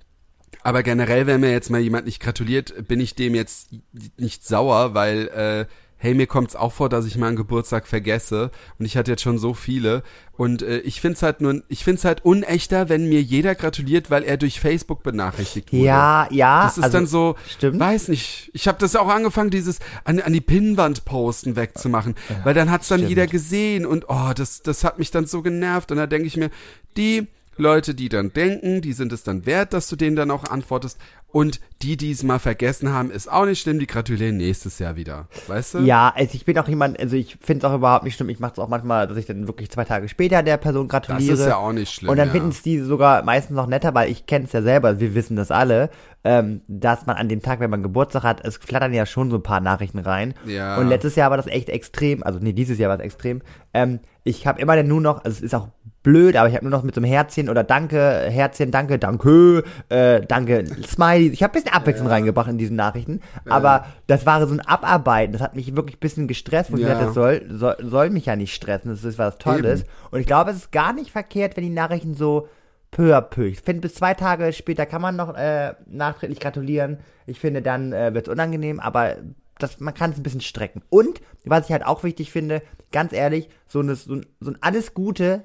aber generell, wenn mir jetzt mal jemand nicht gratuliert, bin ich dem jetzt nicht sauer, weil, äh, hey, mir kommt's auch vor, dass ich mal einen Geburtstag vergesse. Und ich hatte jetzt schon so viele. Und äh, ich find's halt nur, ich find's halt unechter, wenn mir jeder gratuliert, weil er durch Facebook benachrichtigt wurde. Ja, ja. Das ist also, dann so, stimmt. weiß nicht. Ich habe das ja auch angefangen, dieses an, an die Pinnwand posten wegzumachen, weil dann hat's dann stimmt. jeder gesehen und oh, das das hat mich dann so genervt und da denke ich mir, die Leute, die dann denken, die sind es dann wert, dass du denen dann auch antwortest und die, die es mal vergessen haben, ist auch nicht schlimm, die gratulieren nächstes Jahr wieder, weißt du? Ja, also ich bin auch jemand, also ich finde es auch überhaupt nicht schlimm. Ich mache es auch manchmal, dass ich dann wirklich zwei Tage später der Person das gratuliere. ist ja auch nicht schlimm. Und dann ja. finden es die sogar meistens noch netter, weil ich kenne es ja selber, wir wissen das alle, ähm, dass man an dem Tag, wenn man Geburtstag hat, es flattern ja schon so ein paar Nachrichten rein. Ja. Und letztes Jahr war das echt extrem, also nee, dieses Jahr war es extrem. Ähm, ich habe immer dann nur noch, also es ist auch blöd, aber ich habe nur noch mit so einem Herzchen oder Danke, Herzchen, Danke, Danke, äh, Danke, Smiley. Ich habe ein bisschen Abwechslung reingebracht in diesen Nachrichten, aber das war so ein Abarbeiten. Das hat mich wirklich ein bisschen gestresst, wo ich Ja. gesagt habe, das soll, soll, soll mich ja nicht stressen. Das ist was Tolles. Eben. Und ich glaube, es ist gar nicht verkehrt, wenn die Nachrichten so peu à peu. Ich finde, bis zwei Tage später kann man noch äh, nachträglich gratulieren. Ich finde, dann äh, wird es unangenehm, aber das, man kann es ein bisschen strecken. Und, was ich halt auch wichtig finde, ganz ehrlich, so, eine, so, ein, so ein alles Gute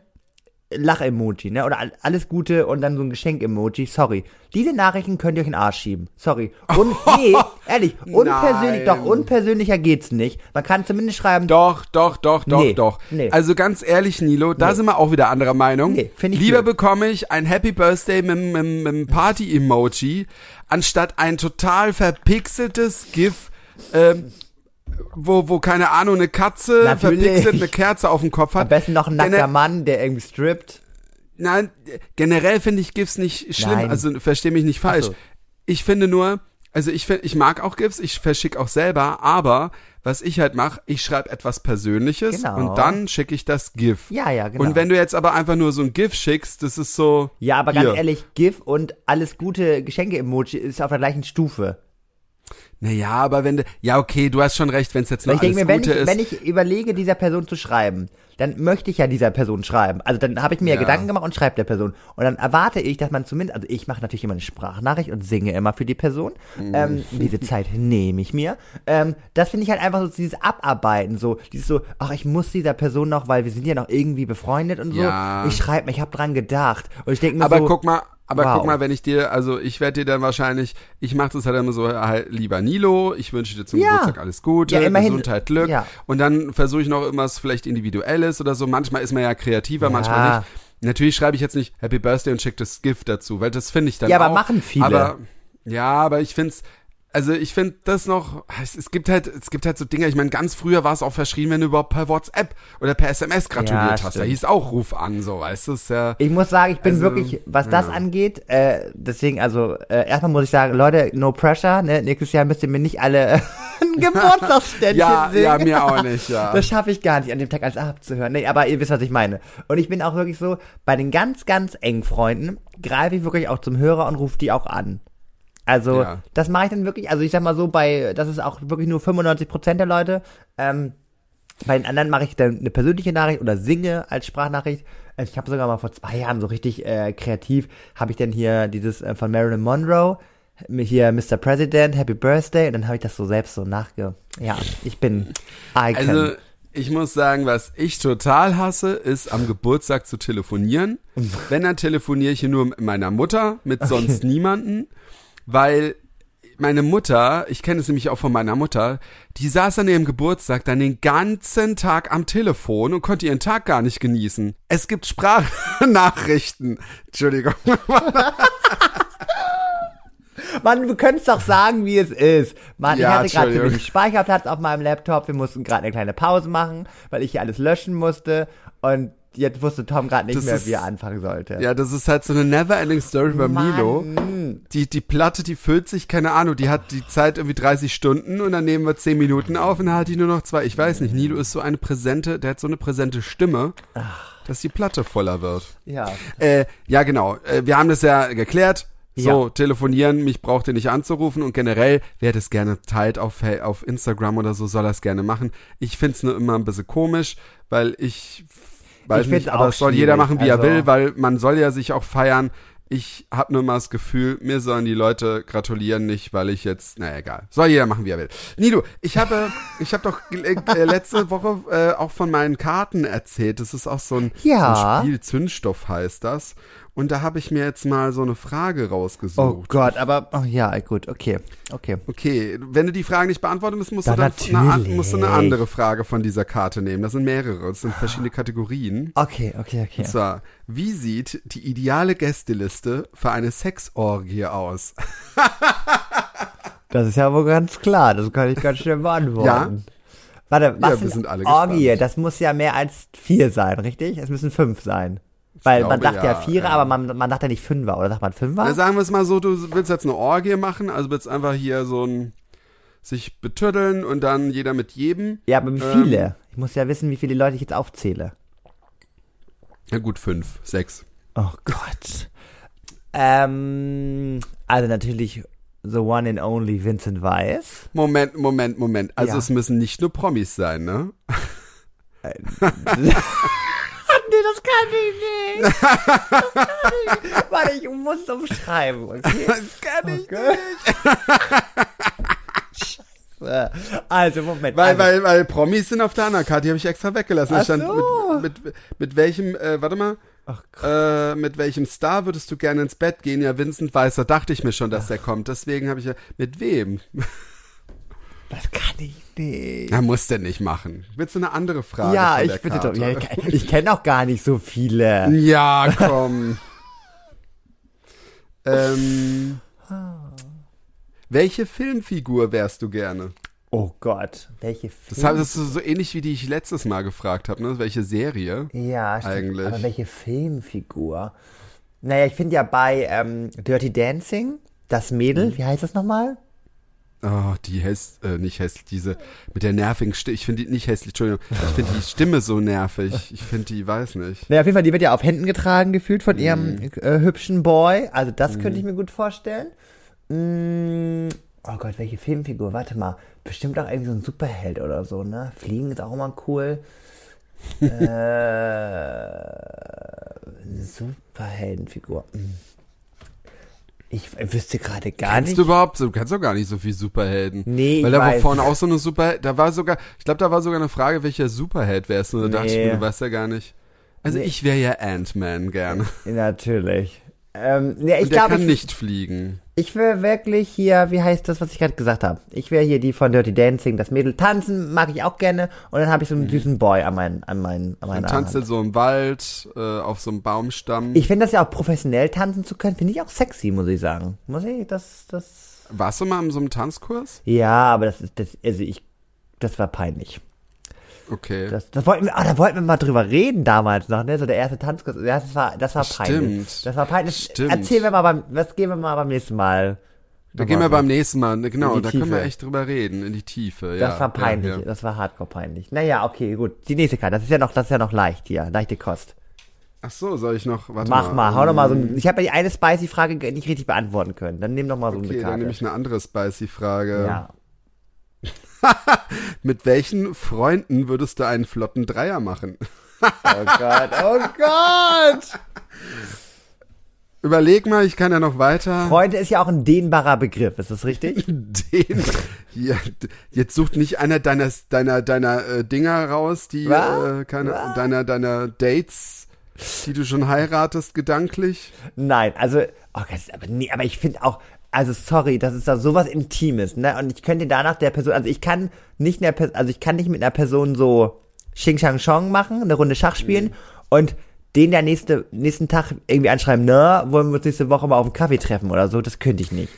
Lach-Emoji, ne? Oder all- alles Gute und dann so ein Geschenk-Emoji. Sorry. Diese Nachrichten könnt ihr euch in den Arsch schieben. Sorry. Und nee, ehrlich, unpersönlich, doch, Nein. unpersönlicher geht's nicht. Man kann zumindest schreiben, Doch, doch, doch, doch, Nee, doch. nee. Also ganz ehrlich, Nilo, da Nee. sind wir auch wieder anderer Meinung. Nee, find ich Lieber blöd. bekomme ich ein Happy Birthday mit einem Party-Emoji, anstatt ein total verpixeltes GIF, ähm, wo, wo, keine Ahnung, eine Katze Natürlich. verpixelt eine Kerze auf dem Kopf hat. am besten noch ein nackter Gener- Mann, der irgendwie strippt. Nein, generell finde ich GIFs nicht schlimm. Nein. Also verstehe mich nicht falsch. So. Ich finde nur, also ich, find- ich mag auch GIFs, ich verschicke auch selber, aber was ich halt mache, ich schreibe etwas Persönliches Genau. und dann schicke ich das GIF. Ja, ja, genau. Und wenn du jetzt aber einfach nur so ein GIF schickst, das ist so. Ja, aber hier. ganz ehrlich, GIF und alles gute Geschenke-Emoji ist auf der gleichen Stufe. Naja, aber wenn du. Ja, okay, du hast schon recht, wenn es jetzt nur ich denke alles mir, wenn Gute ich, ist. wenn ich überlege, dieser Person zu schreiben, dann möchte ich ja dieser Person schreiben. Also dann habe ich mir ja. Gedanken gemacht und schreibe der Person. Und dann erwarte ich, dass man zumindest, also ich mache natürlich immer eine Sprachnachricht und singe immer für die Person. Mhm. Ähm, diese Zeit nehme ich mir. Ähm, das finde ich halt einfach so dieses Abarbeiten, so dieses so, ach, ich muss dieser Person noch, weil wir sind ja noch irgendwie befreundet und so. Ja. Ich schreibe mir, ich habe dran gedacht. Und ich denke mir aber so, guck mal, aber wow. guck mal, wenn ich dir, also ich werde dir dann wahrscheinlich, ich mache das halt immer so, halt, lieber Nilo, ich wünsche dir zum Ja. Geburtstag alles Gute, Ja, immerhin- Gesundheit, Glück. ja. Und dann versuche ich noch irgendwas vielleicht Individuelles oder so. Manchmal ist man ja kreativer, manchmal nicht. Natürlich schreibe ich jetzt nicht Happy Birthday und schicke das Gift dazu, weil das finde ich dann Ja, auch. aber machen viele. Aber, ja, aber ich finde es, also ich finde das noch, es, es gibt halt, es gibt halt so Dinge, ich meine, ganz früher war es auch verschrien, wenn du überhaupt per WhatsApp oder per SMS gratuliert Ja, hast. Da hieß auch Ruf an, so, weißt du, ist ja. Ich muss sagen, ich bin Also, wirklich, was das ja. angeht, äh, deswegen, also, äh, erstmal muss ich sagen, Leute, no pressure, ne? Nächstes Jahr müsst ihr mir nicht alle ein Geburtstagsständchen Ja, singen. ja, mir auch nicht, ja. Das schaffe ich gar nicht, an dem Tag alles abzuhören. Nee, aber ihr wisst, was ich meine. Und ich bin auch wirklich so, bei den ganz, ganz engen Freunden greife ich wirklich auch zum Hörer und rufe die auch an. Also, Ja. das mache ich dann wirklich, also ich sag mal so, bei, das ist auch wirklich nur 95% der Leute, ähm, bei den anderen mache ich dann eine persönliche Nachricht oder singe als Sprachnachricht. Äh, Ich habe sogar mal vor zwei Jahren so richtig äh, kreativ, habe ich dann hier dieses äh, von Marilyn Monroe, hier Mr. President, Happy Birthday und dann habe ich das so selbst so nachge... Ja, ich bin Icon. Also, ich muss sagen, was ich total hasse, ist am Geburtstag zu telefonieren. Wenn, dann telefoniere ich hier nur mit meiner Mutter, mit sonst niemanden, weil meine Mutter, ich kenne es nämlich auch von meiner Mutter, die saß an ihrem Geburtstag dann den ganzen Tag am Telefon und konnte ihren Tag gar nicht genießen. Es gibt Sprachnachrichten. Entschuldigung. Mann, du könntest doch sagen, wie es ist. Mann, Ja, ich hatte gerade zu wenig Speicherplatz auf meinem Laptop. Wir mussten gerade eine kleine Pause machen, weil ich hier alles löschen musste. Und jetzt wusste Tom gerade nicht Das mehr, ist- wie er anfangen sollte. Ja, das ist halt so eine never-ending Story bei. Milo. Die, die Platte, die füllt sich, keine Ahnung, die hat die Zeit irgendwie 30 Stunden und dann nehmen wir 10 Minuten auf und dann hat die nur noch zwei. Ich weiß nicht, Nilo ist so eine präsente, der hat so eine präsente Stimme, dass die Platte voller wird. Ja. Äh, ja, genau. Äh, wir haben das ja geklärt. So, Ja. telefonieren, mich braucht ihr nicht anzurufen und generell, wer das gerne teilt auf, auf Instagram oder so, soll das gerne machen. Ich find's nur immer ein bisschen komisch, weil ich weiß Ich nicht, aber es soll jeder machen, wie er also- will, weil man soll ja sich auch feiern. Ich habe nur mal das Gefühl, mir sollen die Leute gratulieren, nicht weil ich jetzt, naja, egal. Soll jeder machen, wie er will. Nido, ich habe, ich habe doch äh, äh, letzte Woche äh, auch von meinen Karten erzählt. Das ist auch so ein, Ja. so ein Spiel, Zündstoff heißt das. Und da habe ich mir jetzt mal so eine Frage Oh rausgesucht. Gott, aber, oh ja, gut, okay, okay. Okay, wenn du die Frage nicht beantworten musst, musst, du Dann dann eine, musst du eine andere Frage von dieser Karte nehmen. Das sind mehrere, das sind verschiedene Kategorien. Okay, okay, okay. Und zwar, wie sieht die ideale Gästeliste für eine Sexorgie aus? Das ist ja wohl ganz klar, das kann ich ganz schnell beantworten. Warte, was Ja, wir sind alle Orgie? gespannt. Das muss ja mehr als vier sein, richtig? Es müssen fünf sein. Weil man glaube, sagt ja, ja, Vierer, ja. aber man, man sagt ja nicht Fünfer, oder sagt man Fünfer? Na, sagen wir es mal so, du willst jetzt eine Orgie machen, also willst einfach hier so ein sich betüddeln und dann jeder mit jedem. ja, aber wie ähm, viele? Ich muss ja wissen, wie viele Leute ich jetzt aufzähle. Ja gut, fünf, sechs. Oh Gott. Ähm, also natürlich the one and only Vincent Weiss. Moment, Moment, Moment. Also Ja. es müssen nicht nur Promis sein, ne? Nee, das kann ich nicht. Das kann ich nicht. Warte, ich muss es umschreiben, okay? Das kann ich Okay. Scheiße. Also, Moment. Weil, also, weil, weil Promis sind auf der anderen Karte, die habe ich extra weggelassen. Da Ach stand so. mit, mit, mit welchem, äh, warte mal, Ach äh, mit welchem Star würdest du gerne ins Bett gehen? Ja, Vincent Weißer, dachte ich mir schon, dass der kommt. Deswegen habe ich ja, mit wem? Das kann ich nicht. Er muss der nicht machen. Willst du eine andere Frage? Ja, ich bitte doch. Ja, ich kenne auch gar nicht so viele. Ja, komm. ähm, welche Filmfigur wärst du gerne? Oh Gott, welche Das, Film? hab- das ist so ähnlich wie die ich letztes Mal gefragt habe, ne? Welche Serie? ja, stimmt. eigentlich. Aber welche Filmfigur? Naja, ich finde ja bei ähm, Dirty Dancing das Mädel, Mhm. wie heißt das nochmal? Oh, die hässlich, äh, nicht hässlich, diese mit der nervigen Stimme. Ich finde die nicht hässlich, Entschuldigung. Ich finde die Stimme so nervig. Ich finde die, weiß nicht. Naja, auf jeden Fall, die wird ja auf Händen getragen gefühlt von ihrem Mhm. äh, hübschen Boy. Also das könnte ich mir gut vorstellen. Mm, oh Gott, welche Filmfigur? Warte mal. Bestimmt auch irgendwie so ein Superheld oder so, ne? Fliegen ist auch immer cool. äh, Superheldenfigur. Ich wüsste gerade gar Kennst nicht. du überhaupt, du kennst doch gar nicht so viel Superhelden. Nee, Weil ich da war weiß. vorne auch so eine Super, da war sogar, ich glaube, da war sogar eine Frage, welcher Superheld wärst du? Da dachte ich Nee. mir, du weißt ja gar nicht. Also Nee. ich wäre ja Ant-Man gerne. Natürlich. Ähm, ja, ich Und der glaube, kann ich, nicht fliegen. Ich wäre wirklich hier, wie heißt das, was ich gerade gesagt habe? Ich wäre hier die von Dirty Dancing, das Mädel tanzen, mag ich auch gerne. Und dann habe ich so einen süßen Boy an meinen, an meinen, an Dann meiner tanzt er so im Wald, äh, auf so einem Baumstamm. Ich finde das ja auch professionell tanzen zu können, finde ich auch sexy, muss ich sagen. Muss ich, das, das. Warst du mal in so einem Tanzkurs? Ja, aber das ist, das, also ich, das war peinlich. Okay. Das, das wollten wir, ah, da wollten wir mal drüber reden damals noch, ne? So der erste Tanzkurs. Das war, das war peinlich. Stimmt. Das war peinlich. Stimmt. Erzählen wir mal beim, das gehen wir mal beim nächsten Mal. da gehen wir beim nächsten Mal, ne, genau, da können wir Tiefe. echt drüber reden, in die Tiefe. ja, Das war peinlich, Ja, ja. das war hardcore peinlich. Naja, okay, gut. Die nächste Karte, das ist ja noch, das ist ja noch leicht hier, leichte Kost. Ach so, soll ich noch, warte Mach mal, hau doch mal so ähm, ein, Ich habe ja die eine Spicy-Frage nicht richtig beantworten können. Dann nimm doch mal so eine Okay, dann Karte. nehme ich eine andere Spicy-Frage. ja. Mit welchen Freunden würdest du einen flotten Dreier machen? Oh Gott, oh Gott! Überleg mal, ich kann ja noch weiter. Freunde ist ja auch ein dehnbarer Begriff, ist das richtig? Den, d- jetzt sucht nicht einer deiner, deiner, deiner äh, Dinger raus, die, äh, keine, deiner, deiner Dates, die du schon heiratest, gedanklich. Nein, also, oh Gott, aber nee, aber ich finde auch, also sorry, das ist da sowas Intimes, ne? Und ich könnte danach der Person, also ich kann nicht Per- also ich kann nicht mit einer Person so Xing Shang Chong machen, eine Runde Schach spielen Mhm. und den der nächste, nächsten Tag irgendwie anschreiben, ne, wollen wir uns nächste Woche mal auf einen Kaffee treffen oder so, das könnte ich nicht.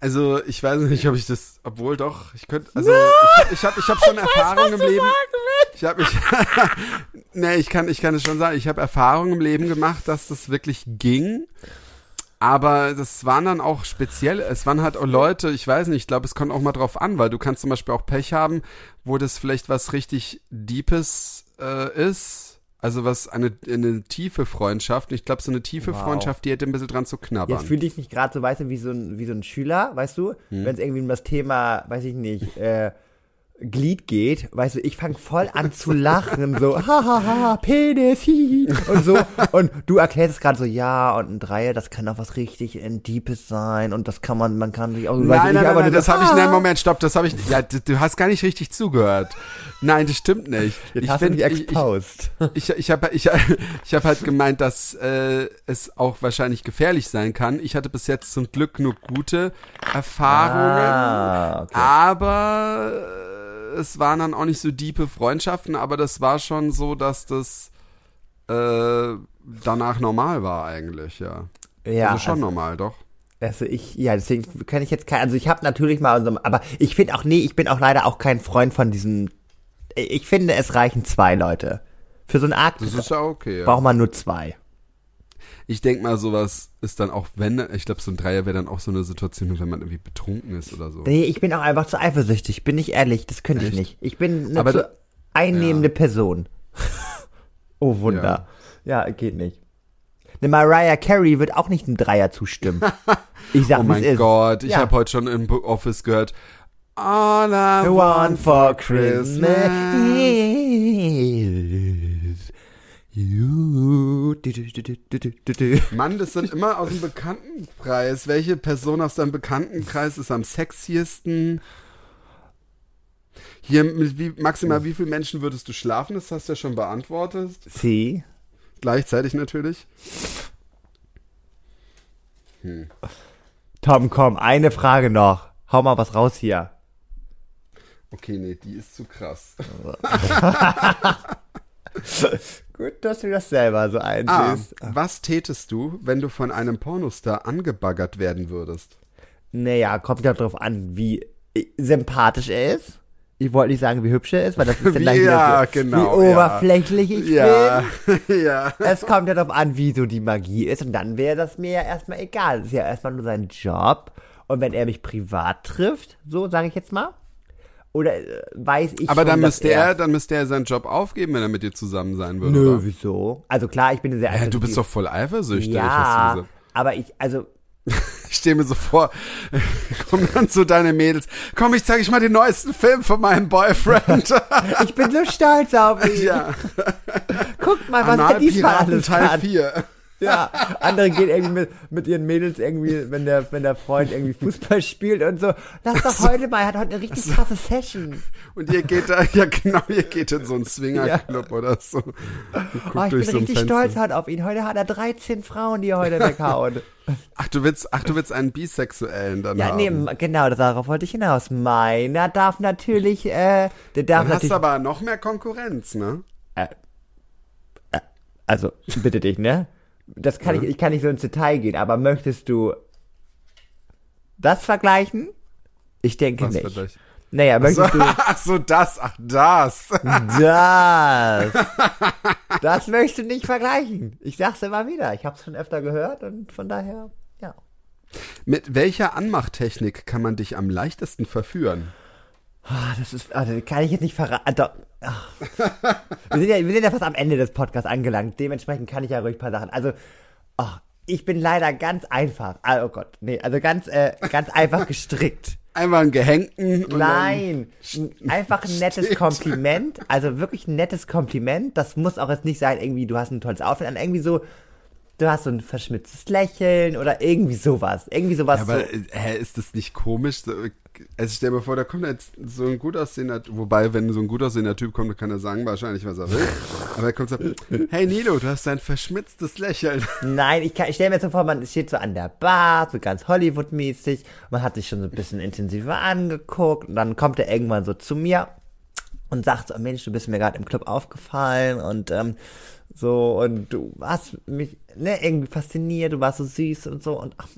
Also ich weiß nicht, ob ich das, obwohl doch, ich könnte, also ich, ich habe ich hab schon Erfahrung im Leben. Ich habe ich, nee, ich kann, ich kann es schon sagen, ich habe Erfahrung im Leben gemacht, dass das wirklich ging. Aber das waren dann auch speziell, es waren halt auch Leute, ich weiß nicht, ich glaube, es kommt auch mal drauf an, weil du kannst zum Beispiel auch Pech haben, wo das vielleicht was richtig Deepes äh, ist. Also was eine, eine tiefe Freundschaft. Und Ich glaube, so eine tiefe Wow. Freundschaft, die hätte ein bisschen dran zu knabbern. Jetzt fühle ich mich gerade so, weißt du, wie so ein, wie so ein Schüler, weißt du, Hm. wenn es irgendwie um das Thema, weiß ich nicht, äh, Glied geht, weißt du, ich fange voll an zu lachen, so, hahaha, Penis, hihi, und so, und du erklärst es gerade so, ja, und ein Dreier, das kann auch was richtig in Deepes sein, und das kann man, man kann sich auch, ich Nein, nicht, nein, nein, aber nein du das habe ich, nein, Moment, stopp, das habe ich, ja, du, du hast gar nicht richtig zugehört. Nein, das stimmt nicht. Jetzt ich hast du mich find, ich, ich, ich, ich habe ich, ich hab halt gemeint, dass äh, es auch wahrscheinlich gefährlich sein kann. Ich hatte bis jetzt zum Glück nur gute Erfahrungen, Ah, okay. aber es waren dann auch nicht so diepe Freundschaften, aber das war schon so, dass das äh, danach normal war eigentlich, ja. Ja, also schon also- normal, doch. Also ich, ja, deswegen kann ich jetzt kein, also ich habe natürlich mal, so, aber ich finde auch, nee, ich bin auch leider auch kein Freund von diesen, ich finde, es reichen zwei Leute. Für so einen Akt Das ist ja okay. Ja. braucht man nur zwei. Ich denk mal, sowas ist dann auch, wenn, ich glaube, so ein Dreier wäre dann auch so eine Situation, wenn man irgendwie betrunken ist oder so. Nee, ich bin auch einfach zu eifersüchtig, bin ich ehrlich, das könnte ich nicht. Ich bin eine Aber zu da- einnehmende Person. oh Wunder. Ja. geht nicht. Eine Mariah Carey wird auch nicht einem Dreier zustimmen. Ich sag, oh mein ist. Gott, ich Ja. habe heute schon im Office gehört, All I want for Christmas. Mann, das sind immer aus dem Bekanntenkreis. Welche Person aus deinem Bekanntenkreis ist am sexiesten? Hier, mit wie, maximal wie viele Menschen würdest du schlafen? Das hast du ja schon beantwortet. Sie. Gleichzeitig natürlich. Tom, komm, eine Frage noch. Hau mal was raus hier. Okay, nee, die ist zu krass. Gut, dass du das selber so Ah, einsiehst. was tätest du, wenn du von einem Pornostar angebaggert werden würdest? Naja, kommt ja drauf an, wie sympathisch er ist. Ich wollte nicht sagen, wie hübsch er ist, weil das ist dann gleich Ja, wieder so, genau, wie ja. oberflächlich ich Ja, bin. ja. Es kommt ja darauf an, wie so die Magie ist. Und dann wäre das mir ja erstmal egal. Das ist ja erstmal nur sein Job. Und wenn er mich privat trifft, so sage ich jetzt mal, oder äh, weiß ich Aber schon, dann müsste er, dann müsste er seinen Job aufgeben, wenn er mit dir zusammen sein würde. Nö, oder? wieso? Also klar, ich bin sehr Ja, du bist doch voll eifersüchtig, Ja, aber ich, also, Ich stehe mir so vor, kommen dann so deine Mädels. Komm, ich zeige ich mal den neuesten Film von meinem Boyfriend. ich bin so stolz auf ihn. ja, Guckt mal, was er diesmal alles Teil kann. 4. Ja, andere gehen irgendwie mit, mit ihren Mädels irgendwie, wenn der, wenn der Freund irgendwie Fußball spielt und so. Lass doch heute mal, er hat heute eine richtig krasse Session. Und ihr geht da, ja genau, ihr geht in so einen Swingerclub oder so. Oh, ich bin so richtig stolz heute auf ihn. Heute hat er 13 Frauen, die er heute weghauen. Ach, du willst, ach, du willst einen Bisexuellen dann ja, haben. nee, m- genau, darauf wollte ich hinaus. Meiner darf natürlich, äh, der darf Dann hast natürlich, du aber noch mehr Konkurrenz, ne? also, bitte dich, ne? Das kann ich, ich kann nicht so ins Detail gehen, aber möchtest du das vergleichen? Ich denke Was nicht. Naja, So, möchtest du ach so, das, ach, das. das? Das möchtest du nicht vergleichen. Ich sag's immer wieder. Ich hab's schon öfter gehört und von daher, ja. Mit welcher Anmachtechnik kann man dich am leichtesten verführen? Ah, das ist, also, kann ich jetzt nicht verraten. Doch, ach. Wir, sind ja, wir sind ja fast am Ende des Podcasts angelangt. Dementsprechend kann ich ja ruhig ein paar Sachen. Also, ach, ich bin leider ganz einfach. Ah, Oh Gott, nee, also ganz, äh, ganz einfach gestrickt. Einmal einen gehängten. Nein, ein- einfach ein nettes steht. Kompliment. Also wirklich ein nettes Kompliment. Das muss auch jetzt nicht sein, irgendwie, du hast ein tolles Outfit an. Irgendwie so, du hast so ein verschmitztes Lächeln oder irgendwie sowas. Irgendwie sowas. Dann, aber so. äh, hä, ist das nicht komisch? So, also stell mir vor, da kommt jetzt so ein gut aussehender, wobei, wenn so ein gut aussehender Typ kommt, dann kann er sagen wahrscheinlich, was er will. Aber er kommt so, hey Nilo, du hast ein verschmitztes Lächeln. Nein, ich, kann- ich stelle mir jetzt so vor, man steht so an der Bar, so ganz Hollywood-mäßig, man hat sich schon so ein bisschen intensiver angeguckt. Und dann kommt er irgendwann so zu mir und sagt so, Mensch, du bist mir gerade im Club aufgefallen. Und ähm, so und du hast mich ne, irgendwie fasziniert, du warst so süß und so. Und ach,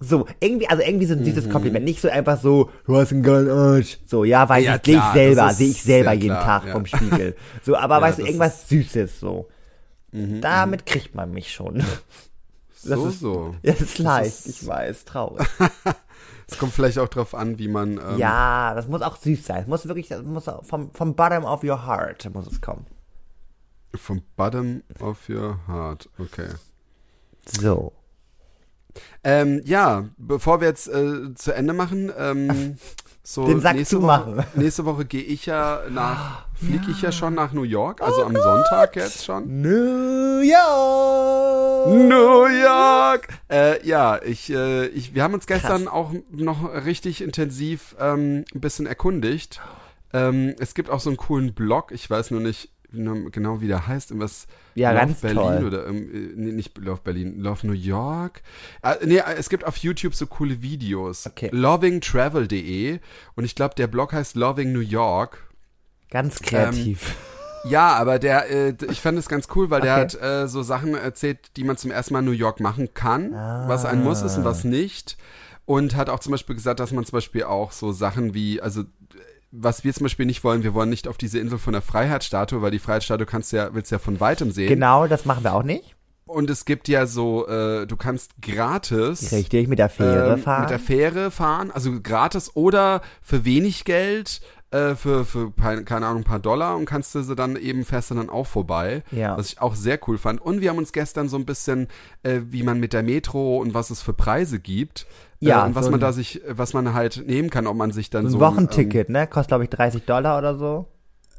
so, irgendwie, also irgendwie so ein Mhm. süßes Kompliment, nicht so einfach so, du hast einen geilen Arsch. So, ja, weiß Ja, ich, sehe ich selber, das sehe ich selber jeden klar, Tag ja. vom Spiegel. So, aber weißt du, das irgendwas Süßes so. Mhm, Damit kriegt man mich schon. Das so, ist- so. Ja, das ist leicht, ist- ich weiß, traurig. Es kommt vielleicht auch drauf an, wie man, ähm, ja, das muss auch süß sein. Es muss wirklich, das muss vom, vom bottom of your heart muss es kommen. vom Bottom of your heart, okay. So. Ähm, ja, bevor wir jetzt äh, zu Ende machen, ähm, so Den Sack nächste zumachen. Woche, nächste Woche gehe ich ja nach, fliege ich ja schon nach New York, Oh also am Sonntag jetzt schon. New York! New York! Äh, ja, ich, äh, ich, wir haben uns gestern auch noch richtig intensiv ähm, ein bisschen erkundigt. Ähm, es gibt auch so einen coolen Blog, ich weiß nur nicht nur genau, wie der heißt, irgendwas Ja, Love Berlin toll. oder ähm, äh, nee, nicht Love Berlin, Love New York. Äh, nee, äh, es gibt auf YouTube so coole Videos. Okay. Lovingtravel.de und ich glaube, der Blog heißt Loving New York. Ganz kreativ. Ja, aber der, äh, ich fand es ganz cool, weil der Okay. hat äh, so Sachen erzählt, die man zum ersten Mal in New York machen kann, was ein Muss ist und was nicht. Und hat auch zum Beispiel gesagt, dass man zum Beispiel auch so Sachen wie, also was wir zum Beispiel nicht wollen, wir wollen nicht auf diese Insel von der Freiheitsstatue, weil die Freiheitsstatue kannst du ja, willst du ja von weitem sehen. genau, das machen wir auch nicht. Und es gibt ja so, äh, du kannst gratis Richtig, mit der Fähre ähm, fahren. mit der Fähre fahren, also gratis oder für wenig Geld, äh, für, für keine Ahnung, ein paar Dollar und kannst du sie dann eben, fährst du dann auch vorbei. Ja. Was ich auch sehr cool fand. Und wir haben uns gestern so ein bisschen, äh, wie man mit der Metro und was es für Preise gibt. Ja, äh, und was so man ein- da sich, was man halt nehmen kann, ob man sich dann ein so. Wochenticket, ne? Kostet, glaube ich, 30 Dollar oder so.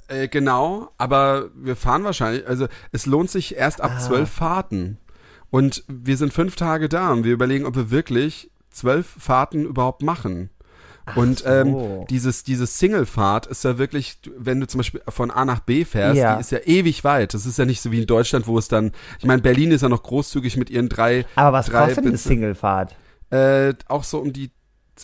Ähm, äh, genau, aber wir fahren wahrscheinlich, also es lohnt sich erst ab Ah. zwölf Fahrten. Und wir sind fünf Tage da und wir überlegen, ob wir wirklich zwölf Fahrten überhaupt machen. Und so. ähm, dieses, dieses Single-Fahrt ist ja wirklich, wenn du zum Beispiel von A nach B fährst, Ja. die ist ja ewig weit. Das ist ja nicht so wie in Deutschland, wo es dann, ich meine, Berlin ist ja noch großzügig mit ihren drei, Aber was drei kostet eine Bits- Singlefahrt? äh, auch so um die,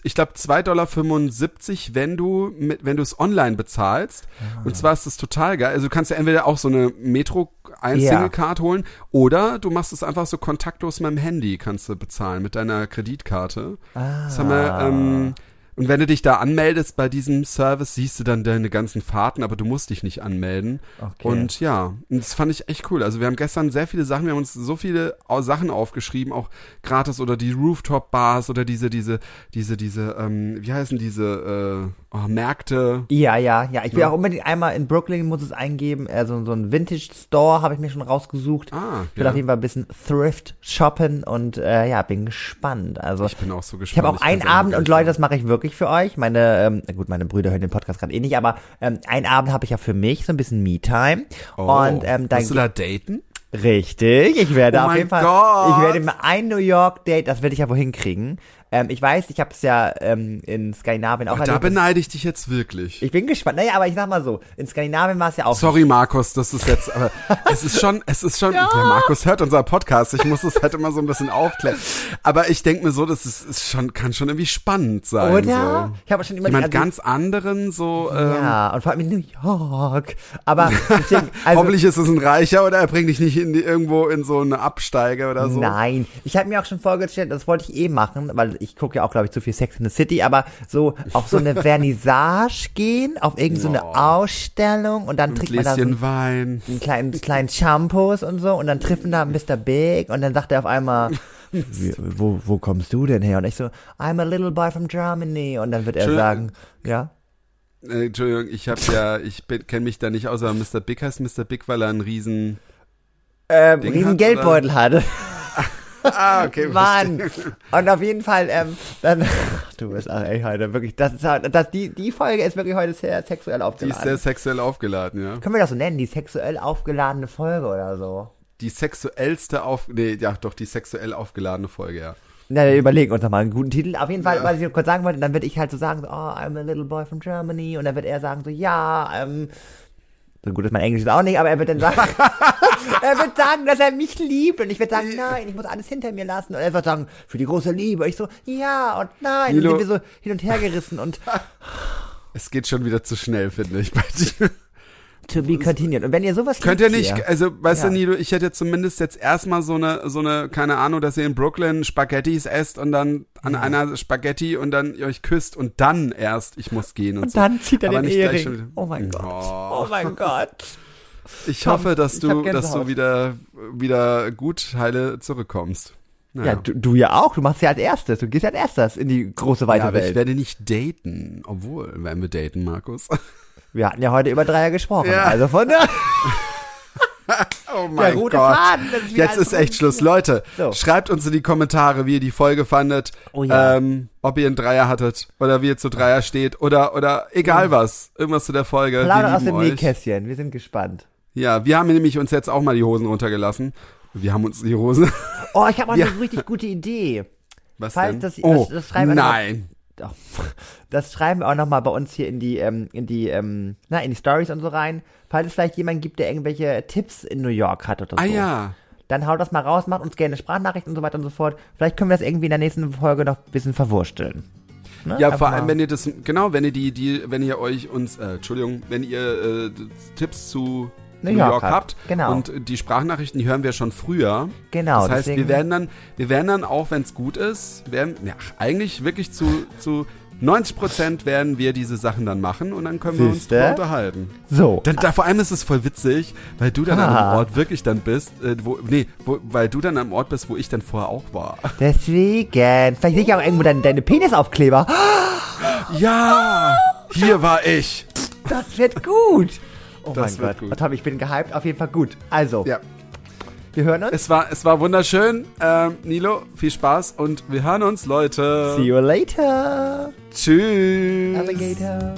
ich glaube 2,75 Dollar, wenn du mit, wenn du es online bezahlst. Ah. Und zwar ist das total geil. Also du kannst ja entweder auch so eine Metro ein Ja. Single Card holen oder du machst es einfach so kontaktlos mit dem Handy kannst du bezahlen mit deiner Kreditkarte. Ah. Das haben wir, ähm, und wenn du dich da anmeldest bei diesem Service, siehst du dann deine ganzen Fahrten, aber du musst dich nicht anmelden. Okay. Und ja, das fand ich echt cool. Also wir haben gestern sehr viele Sachen, wir haben uns so viele Sachen aufgeschrieben, auch gratis oder die Rooftop-Bars oder diese, diese, diese, diese, ähm, wie heißen diese äh, oh, Märkte. Ja, ja, ja. Ich will Ja. auch unbedingt einmal in Brooklyn muss es eingeben. Also so ein Vintage Store habe ich mir schon rausgesucht. Ah, Ich will ja. auf jeden Fall ein bisschen Thrift shoppen und äh, ja, bin gespannt. Also Ich bin auch so gespannt. ich habe auch einen kann's Abend und Leute, das mache ich wirklich für euch. Meine, ähm, gut, meine Brüder hören den Podcast gerade eh nicht, aber ähm, einen Abend habe ich ja für mich so ein bisschen Me-Time. Oh, und ähm, dann du da daten? Richtig, ich werde Oh auf jeden Fall, Gott. ich werde mir ein New York Date, das werde ich ja wohin kriegen. Ähm, ich weiß, ich habe es ja ähm, in Skandinavien auch Oh, da erlebt. beneide ich dich jetzt wirklich. Ich bin gespannt. Naja, aber ich sag mal so, in Skandinavien war es ja auch. Sorry, Markus, das ist jetzt, aber es ist schon, es ist schon, der Markus hört unser Podcast, ich muss es halt immer so ein bisschen aufklären. Aber ich denke mir so, das ist, ist schon, kann schon irgendwie spannend sein. Oder? So. Ich habe schon immer Jemand ganz anderen, so, ähm, Ja, und vor allem in New York. Aber deswegen, also, hoffentlich ist es ein Reicher oder er bringt dich nicht in die, irgendwo in so eine Absteige oder so. Nein, ich habe mir auch schon vorgestellt, das wollte ich eh machen, weil ich gucke ja auch, glaube ich, zu viel Sex in the City, aber so auf so eine Vernissage gehen, auf irgendeine Oh. Ausstellung und dann Ein trinkt man da so Gläschen Wein. einen kleinen, kleinen Shampoos und so und dann treffen da Mr. Big und dann sagt er auf einmal, "Wie- wo, wo kommst du denn her? Und ich so, I'm a little boy from Germany. Und dann wird er sagen, ja, Äh, Entschuldigung, ich habe ja, ich kenne mich da nicht aus, aber Mr. Big heißt Mr. Big, weil er einen riesen. ähm, Ding riesen hat, Geldbeutel hatte. Ah, okay. Mann. Und auf jeden Fall, ähm, dann, ach, du bist auch ey, heute wirklich, das ist, halt- das, die, die Folge ist wirklich heute sehr sexuell Die ist aufgeladen. sehr sexuell aufgeladen, ja. Können wir das so nennen, die sexuell aufgeladene Folge oder so? Die sexuellste auf, nee, ja, doch, die sexuell aufgeladene Folge, ja. Na, wir überlegen uns nochmal einen guten Titel. Auf jeden Fall, was ich kurz sagen wollte, dann würde ich halt so sagen, so, oh, I'm a little boy from Germany. Und dann wird er sagen so, ja, ähm, so gut ist mein Englisch ist auch nicht, aber er wird dann sagen, er wird sagen, dass er mich liebt. Und ich werde sagen, nein, ich muss alles hinter mir lassen. Und er wird sagen, für die große Liebe. Und ich so, ja und nein. Milo. Und sind wir so hin und her gerissen und Es geht schon wieder zu schnell, finde ich, bei dir. To be continued. Und wenn ihr sowas Könnt ihr nicht, hier- also, weißt Ja. du, Nido, ich hätte zumindest jetzt erstmal so eine, so eine, keine Ahnung, dass ihr in Brooklyn Spaghettis esst und dann an einer Spaghetti und dann ihr euch küsst und dann erst, ich muss gehen und, und so. dann zieht er Aber den schon Ehering. wieder- Oh mein Gott. Oh. Oh mein Gott. Ich Komm, hoffe, dass ich du, dass du wieder, wieder gut heile zurückkommst. Ja, Naja. du, du ja auch. Du machst ja als erstes. Du gehst ja als erstes in die große weite Ja, aber ich Welt. werde nicht daten. Obwohl, werden wir daten, Markus? Wir hatten ja heute über Dreier gesprochen. Ja. Also von der, Oh der rote Faden. Das ist Jetzt ist echt Schluss. Leute, So. schreibt uns in die Kommentare, wie ihr die Folge fandet. Oh ja. ähm, ob ihr einen Dreier hattet oder wie ihr zu Dreier steht oder, oder egal was. Irgendwas zu der Folge. Plauder wir aus dem euch. Nähkästchen. Wir sind gespannt. Ja, wir haben nämlich uns jetzt auch mal die Hosen runtergelassen. Wir haben uns die Hosen. Oh, ich habe auch Ja. eine richtig gute Idee. Was Falls denn? das- das- oh, das noch- nein. Das schreiben wir auch nochmal bei uns hier in die, ähm, in die, ähm, na, in die Stories und so rein. Falls es vielleicht jemand gibt, der irgendwelche Tipps in New York hat oder so. Ah ja. Dann haut das mal raus, macht uns gerne Sprachnachrichten und so weiter und so fort. Vielleicht können wir das irgendwie in der nächsten Folge noch ein bisschen verwursteln. Ne? Ja, Einfach vor mal- allem, wenn ihr das, genau, wenn ihr die, die, wenn ihr euch uns, äh, Entschuldigung, wenn ihr äh, Tipps zu New, York, habt, Genau. und die Sprachnachrichten, die hören wir schon früher. Genau, Das heißt, deswegen- wir werden dann, wir werden dann auch, wenn es gut ist, werden, ja, eigentlich wirklich zu, zu 90 Prozent werden wir diese Sachen dann machen und dann können wir uns Siehste? drüber unterhalten. So. Dann, da, vor allem ist es voll witzig, weil du dann an Ah. einem Ort wirklich dann bist, äh, wo, nee, wo, weil du dann am Ort bist, wo ich dann vorher auch war. Deswegen. Vielleicht sehe ich auch irgendwo deine, deine Penisaufkleber. Ja, hier war ich. Das wird gut. Oh Das mein wird Gott. gut. Oh, Tom, ich bin gehypt. Auf jeden Fall gut. Also, Ja, wir hören uns. es war, es war wunderschön. Ähm, Nilo, viel Spaß und wir hören uns, Leute. See you later. Tschüss. Alligator.